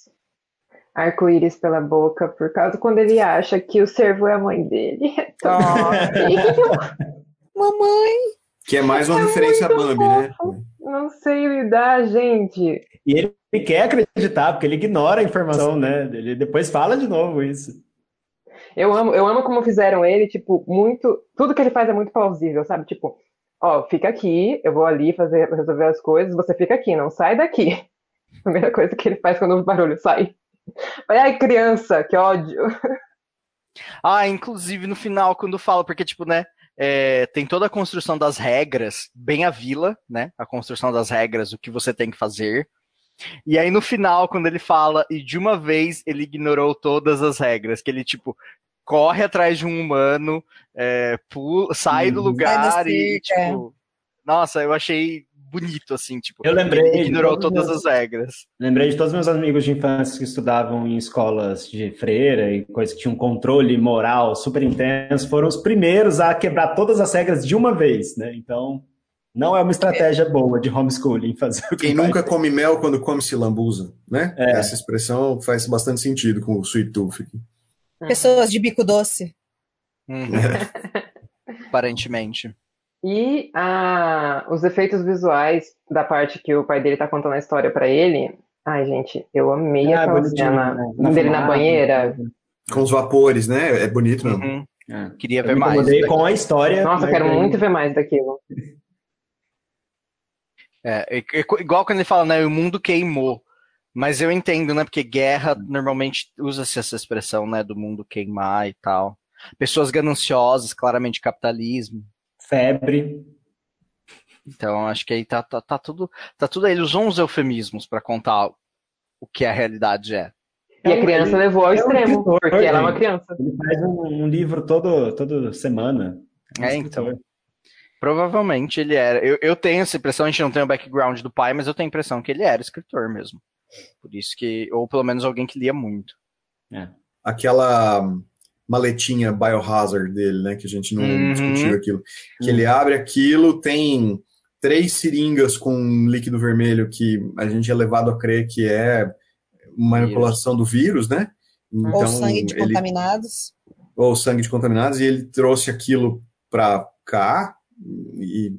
arco-íris pela boca, por causa quando ele acha que o servo é a mãe dele. [laughs] É fofinho. [laughs] Mamãe. Que é mais uma referência a Bambi, né? Não sei lidar, gente. E ele quer acreditar, porque ele ignora a informação, né? Ele depois fala de novo isso. Eu amo, eu amo como fizeram ele, tipo, muito. Tudo que ele faz é muito plausível, sabe? Tipo, ó, fica aqui, eu vou ali fazer, resolver as coisas, você fica aqui, não sai daqui. [laughs] Primeira coisa que ele faz quando o barulho sai. Falei, ai, criança, que ódio. [laughs] Ah, inclusive no final, quando fala, porque, tipo, né, é, tem toda a construção das regras, bem a vila, né? A construção das regras, o que você tem que fazer. E aí no final, quando ele fala, e de uma vez ele ignorou todas as regras, que ele, tipo, corre atrás de um humano, é, pula, sai do Uhum. lugar e, tipo. Nossa, eu achei bonito, assim, tipo, Eu lembrei ignorou todas meus- as regras. Lembrei de todos meus amigos de infância que estudavam em escolas de freira e coisa que tinha um controle moral super intenso, foram os primeiros a quebrar todas as regras de uma vez, né? Então, não é uma estratégia boa de homeschooling fazer o que Quem nunca come mel quando come se lambuza, né? É. Essa expressão faz bastante sentido com o Sweet Tooth aqui. Pessoas de bico doce. Uhum. Aparentemente. E ah, os efeitos visuais da parte que o pai dele tá contando a história pra ele. Ai, gente, eu amei Ah, aquela cena né? dele na banheira. Com os vapores, né? É bonito mesmo. Uhum. É. Queria Eu ver mais. com a história. Nossa, quero muito ver mais daquilo. É, é- é igual quando ele fala, né, o mundo queimou. Mas eu entendo, né, porque guerra normalmente usa-se essa expressão, né, do mundo queimar e tal. Pessoas gananciosas, claramente capitalismo. Febre. Então acho que aí tá, tá, tá tudo, tá tudo aí. Ele usou uns eufemismos pra contar o que a realidade é. E É a um- criança ele- levou ao é um extremo, escritor, porque ela é uma gente. criança. Ele faz um, um livro todo, toda semana. um É, escritor. então. Provavelmente ele era. Eu, eu tenho essa impressão, a gente não tem o background do pai, mas eu tenho a impressão que ele era escritor mesmo. Por isso que. Ou pelo menos alguém que lia muito. Aquela maletinha biohazard dele, né? Que a gente não Uhum. discutiu aquilo. Que ele abre aquilo, tem três seringas com líquido vermelho que a gente é levado a crer que é manipulação do vírus, né? Então, Ou sangue de ele, contaminados. ou sangue de contaminados, e ele trouxe aquilo para cá, e,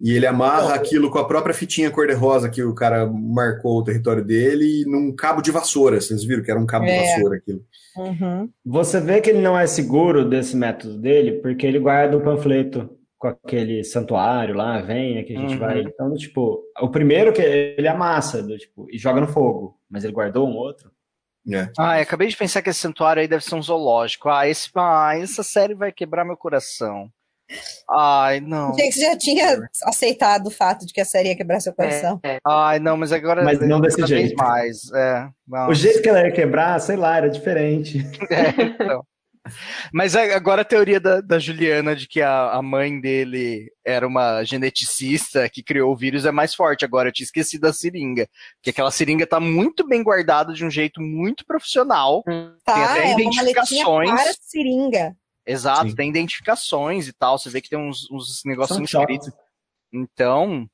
e ele amarra aquilo com a própria fitinha cor-de-rosa que o cara marcou o território dele num cabo de vassoura. Vocês viram que era um cabo É. de vassoura aquilo. Uhum. Você vê que ele não é seguro desse método dele, porque ele guarda um panfleto com aquele santuário lá, venha que a gente Uhum. vai. Então, tipo, o primeiro que ele amassa, do, tipo, e joga no fogo, mas ele guardou um outro. É. Ai, acabei de pensar que esse santuário aí deve ser um zoológico. Ah, esse, ah, essa série vai quebrar meu coração. Ai, não. Achei que você já tinha aceitado o fato de que a série ia quebrar seu coração. É, é. Ai, não, mas agora. Mas não desse jeito. mais. É, não. O jeito que ela ia quebrar, sei lá, era diferente. [laughs] É, então. Mas agora a teoria da, da Juliana de que a, a mãe dele era uma geneticista que criou o vírus é mais forte agora. Eu tinha esquecido da seringa. Porque aquela seringa tá muito bem guardada de um jeito muito profissional. Tem Tá, até é uma identificações. para seringa. Exato, Sim. tem identificações e tal. Você vê que tem uns, uns negocinhos São escritos. Então,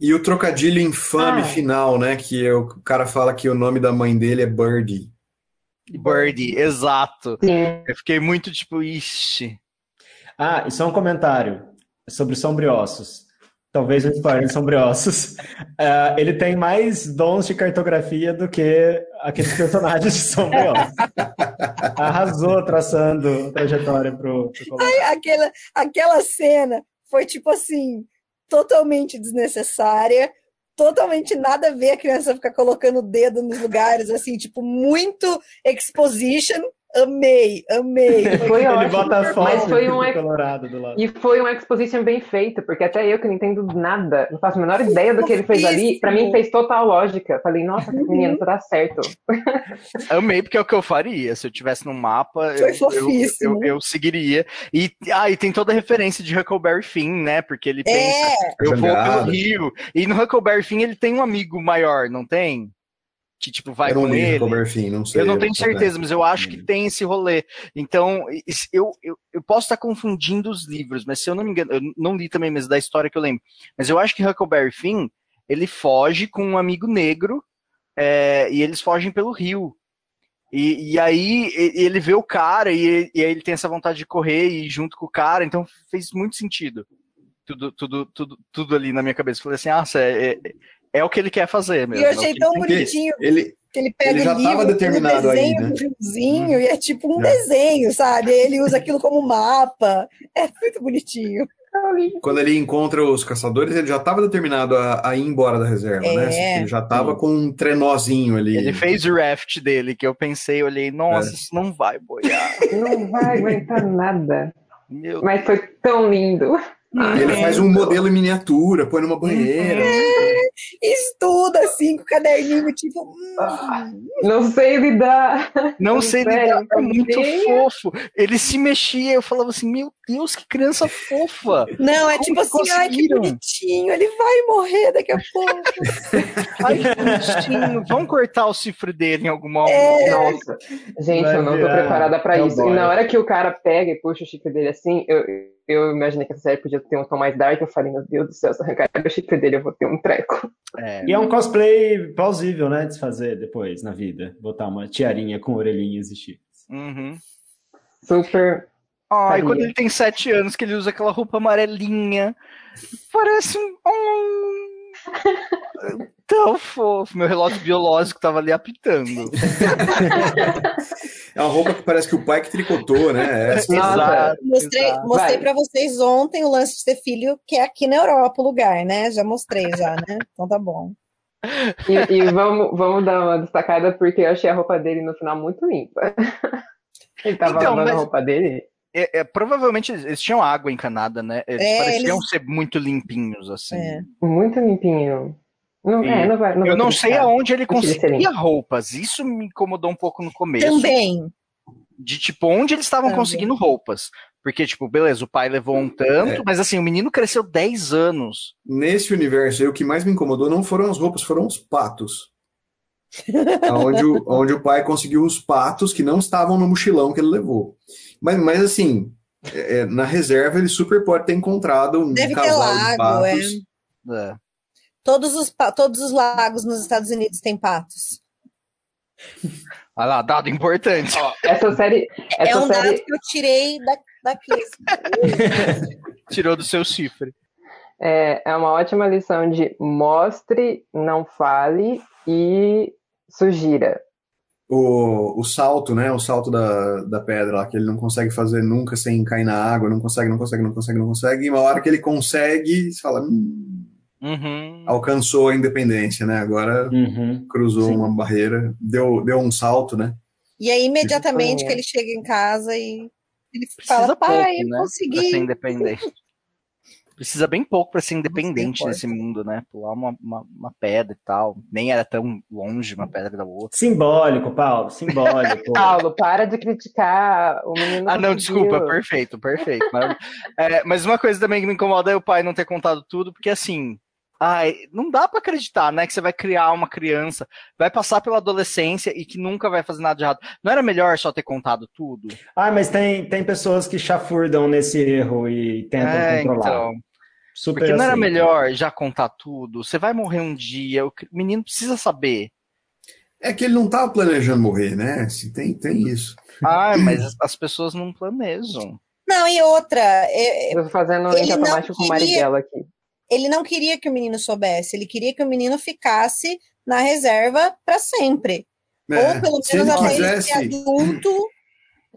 E o trocadilho infame Ah. final, né? Que é o cara fala que o nome da mãe dele é Birdie. Birdie, exato. Sim. Eu fiquei muito tipo, ixi. Ah, e só um comentário sobre Sombriossos. Talvez um spoiler de Sombriossos. Ah, [laughs] ele tem mais dons de cartografia do que aqueles personagens de [laughs] Sombriossos. Arrasou traçando a trajetória pro, pro Colorado. Aquela, aquela cena foi tipo assim, totalmente desnecessária, totalmente nada a ver a criança ficar colocando o dedo nos lugares, assim, tipo, muito exposition. Amei, amei. [laughs] Foi Ele ótimo. bota a foto Mas foi um ex- Colorado do lado. E foi uma exposition bem feita, porque até eu que não entendo nada, não faço a menor ideia do que ele fez ali, pra mim fez total lógica. Falei, nossa, menino, você tá certo. [laughs] Amei, porque é o que eu faria. Se eu tivesse no mapa, eu, eu, eu, eu seguiria. E, ah, e tem toda a referência de Huckleberry Finn, né? Porque ele pensa, É, eu vou pelo rio. E no Huckleberry Finn ele tem um amigo maior, não tem? Que, tipo, vai eu não com ele. Finn, não sei. Eu não tenho certeza, mas eu acho que tem esse rolê. Então, eu, eu, eu posso estar confundindo os livros, mas se eu não me engano, eu não li também, mas da história que eu lembro. Mas eu acho que Huckleberry Finn, ele foge com um amigo negro, é, e eles fogem pelo rio. E, e aí ele vê o cara, e, e aí ele tem essa vontade de correr e ir junto com o cara, então fez muito sentido. Tudo, tudo, tudo, tudo ali na minha cabeça. Eu Falei assim, ah, é, é, é o que ele quer fazer e mesmo. eu é o achei que tão bonitinho Ele, que ele pega Ele já o livro, determinado aí, desenho né? do riozinho, e é tipo um É. desenho, sabe? Ele usa aquilo como mapa. É muito bonitinho. quando ele encontra os caçadores, ele já estava determinado a, a ir embora da reserva, É. né? Ele já estava com um trenózinho ali. Ele fez o raft dele, que eu pensei, olhei, nossa, É. isso não vai boiar. [laughs] Não vai aguentar nada. Meu Mas foi tão lindo. E ele faz um modelo em miniatura, põe numa banheira. Estuda assim, com o caderninho, tipo. hum, Não sei lidar. Não sei Sério, lidar, é muito fofo. Ele se mexia, eu falava assim, meu Deus, que criança fofa. Não, é Como tipo assim, ai, que bonitinho, ele vai morrer daqui a pouco. [laughs] Ai, que bonitinho. Vamos cortar o cifre dele em algum momento. É. Nossa, gente, Vai eu não tô virar preparada pra isso. E na hora que o cara pega e puxa o chifre dele assim, eu, eu imaginei que essa série podia ter um tom mais dark. Eu falei, meu Deus do céu, se arrancar o chifre dele, eu vou ter um treco. É. E é um cosplay plausível, né, de se fazer depois na vida. Botar uma tiarinha com orelhinhas e chifres. Uhum. Super. Ah, e quando ele tem sete anos, que ele usa aquela roupa amarelinha, parece um... um- [laughs] Tão fofo. Meu relógio biológico tava ali apitando. É uma roupa que parece que o pai que tricotou, né? Essa- Nossa, Mostrei, exato. mostrei Vai. pra vocês ontem o lance de ter filho, que é aqui na Europa o lugar, né? Já mostrei já, né? Então tá bom. E, e vamos, vamos dar uma destacada, porque eu achei a roupa dele no final muito limpa. [laughs] Ele tava Então, lavando mas- a roupa dele. É, é, provavelmente eles, tinham água encanada, né? Eles É, pareciam eles- ser muito limpinhos, assim. É. Muito limpinho. Não, é, não vai, não Eu não sei aonde ele conseguia roupas. Isso me incomodou um pouco no começo. Também. De tipo, onde eles estavam conseguindo roupas. Porque, tipo, beleza, o pai levou um tanto, É. mas assim, o menino cresceu 10 anos. Nesse universo aí, o que mais me incomodou não foram as roupas, foram os patos. [laughs] onde, o, onde o pai conseguiu os patos que não estavam no mochilão que ele levou. Mas, mas assim, é, é, na reserva ele super pode ter encontrado um Deve ter casal de lago, patos. É. Todos os, todos os lagos nos Estados Unidos têm patos. Olha lá, dado importante. Essa série. Essa é um série... dado que eu tirei da, daqui. [laughs] Tirou do seu chifre. É, é uma ótima lição de mostre, não fale e sugira. O, o salto, né? O salto da, da pedra lá, que ele não consegue fazer nunca sem cair na água, não consegue, não consegue, não consegue, não consegue. E uma hora que ele consegue, você fala, hum, Uhum. alcançou a independência, né? Agora Uhum. cruzou Sim. uma barreira, deu, deu um salto, né? E aí, imediatamente que ele chega em casa e ele Precisa fala, pai, pouco, né? Pra ser consegui. independente. [laughs] Precisa bem pouco pra ser independente nesse mundo, né? Pular uma, uma, uma pedra e tal. Nem era tão longe uma pedra da outra. Simbólico, Paulo, simbólico. [laughs] Paulo, para de criticar o menino. Ah, não, desculpa, perfeito, perfeito. Mas, é, mas uma coisa também que me incomoda é o pai não ter contado tudo, porque assim, ai, não dá pra acreditar, né, que você vai criar uma criança, vai passar pela adolescência e que nunca vai fazer nada de errado. Não era melhor só ter contado tudo? Ah, mas tem, tem pessoas que chafurdam nesse erro e tentam É, controlar. então. Super Porque não era melhor já contar tudo? Você vai morrer um dia, o menino precisa saber. É que ele não tava planejando morrer, né? Assim, tem, tem isso. Ah, mas as- as pessoas não planejam. Não, e outra, é- Eu tô fazendo Ele não automático com Marighella aqui. ele não queria que o menino soubesse, ele queria que o menino ficasse na reserva para sempre. É, Ou pelo se ele menos até quisesse, ele ser adulto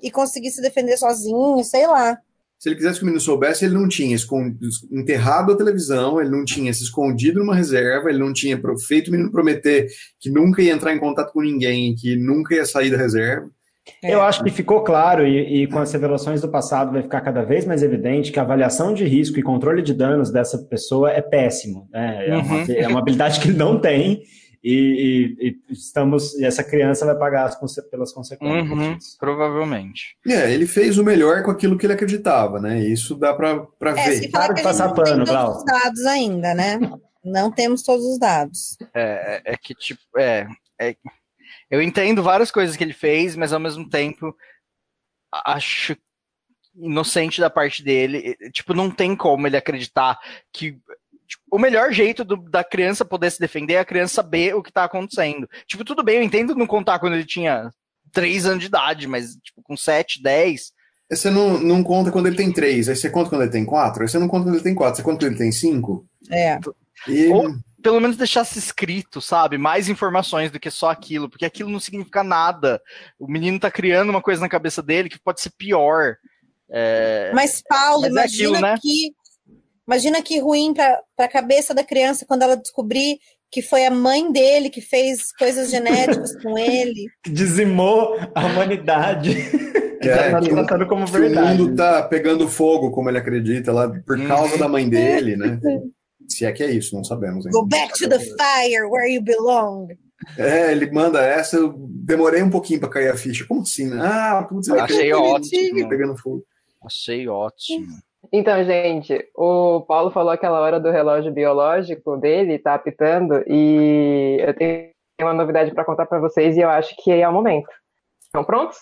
e conseguir se defender sozinho, sei lá. Se ele quisesse que o menino soubesse, ele não tinha enterrado a televisão, ele não tinha se escondido numa reserva, ele não tinha feito o menino prometer que nunca ia entrar em contato com ninguém, que nunca ia sair da reserva. Eu acho que ficou claro, e, e com as revelações do passado vai ficar cada vez mais evidente que a avaliação de risco e controle de danos dessa pessoa é péssimo. né? É, uma, Uhum. é uma habilidade que ele não tem, e, e- e estamos, e essa criança vai pagar as conse- pelas consequências Uhum, provavelmente. É, ele fez o melhor com aquilo que ele acreditava, né? Isso dá pra, pra É, ver. Para que de passar não pano, tem todos Glaucio. os dados ainda, né? Não temos todos os dados. É, é- é que, tipo, é, é- Eu entendo várias coisas que ele fez, mas ao mesmo tempo acho inocente da parte dele. Tipo, não tem como ele acreditar que. Tipo, o melhor jeito do- da criança poder se defender é a criança saber o que tá acontecendo. Tipo, tudo bem, eu entendo não contar quando ele tinha 3 anos de idade, mas, tipo, com 7, 10. Aí Você não, não conta quando ele tem três, aí você conta quando ele tem quatro, aí você não conta quando ele tem quatro, você conta quando ele tem cinco. É. E Ou- Pelo menos deixasse escrito, sabe? Mais informações do que só aquilo, porque aquilo não significa nada. O menino tá criando uma coisa na cabeça dele que pode ser pior. É, Mas, Paulo, Mas é imagina aquilo, né? que. Imagina que ruim para a cabeça da criança quando ela descobrir que foi a mãe dele que fez coisas genéticas com ele. Que [laughs] dizimou a humanidade. É, tá que o- tratando como que o verdade. mundo tá pegando fogo, como ele acredita, lá por Uhum. causa da mãe dele, né? Se é que é isso, não sabemos ainda. Go back to the fire where you belong. É, ele manda essa, eu demorei um pouquinho pra cair a ficha. Como assim? Ah, putz, Achei ótimo. Pegando fogo. achei ótimo. Então, gente, o Paulo falou aquela hora do relógio biológico dele, tá apitando, e eu tenho uma novidade para contar para vocês e eu acho que é o momento. Estão prontos?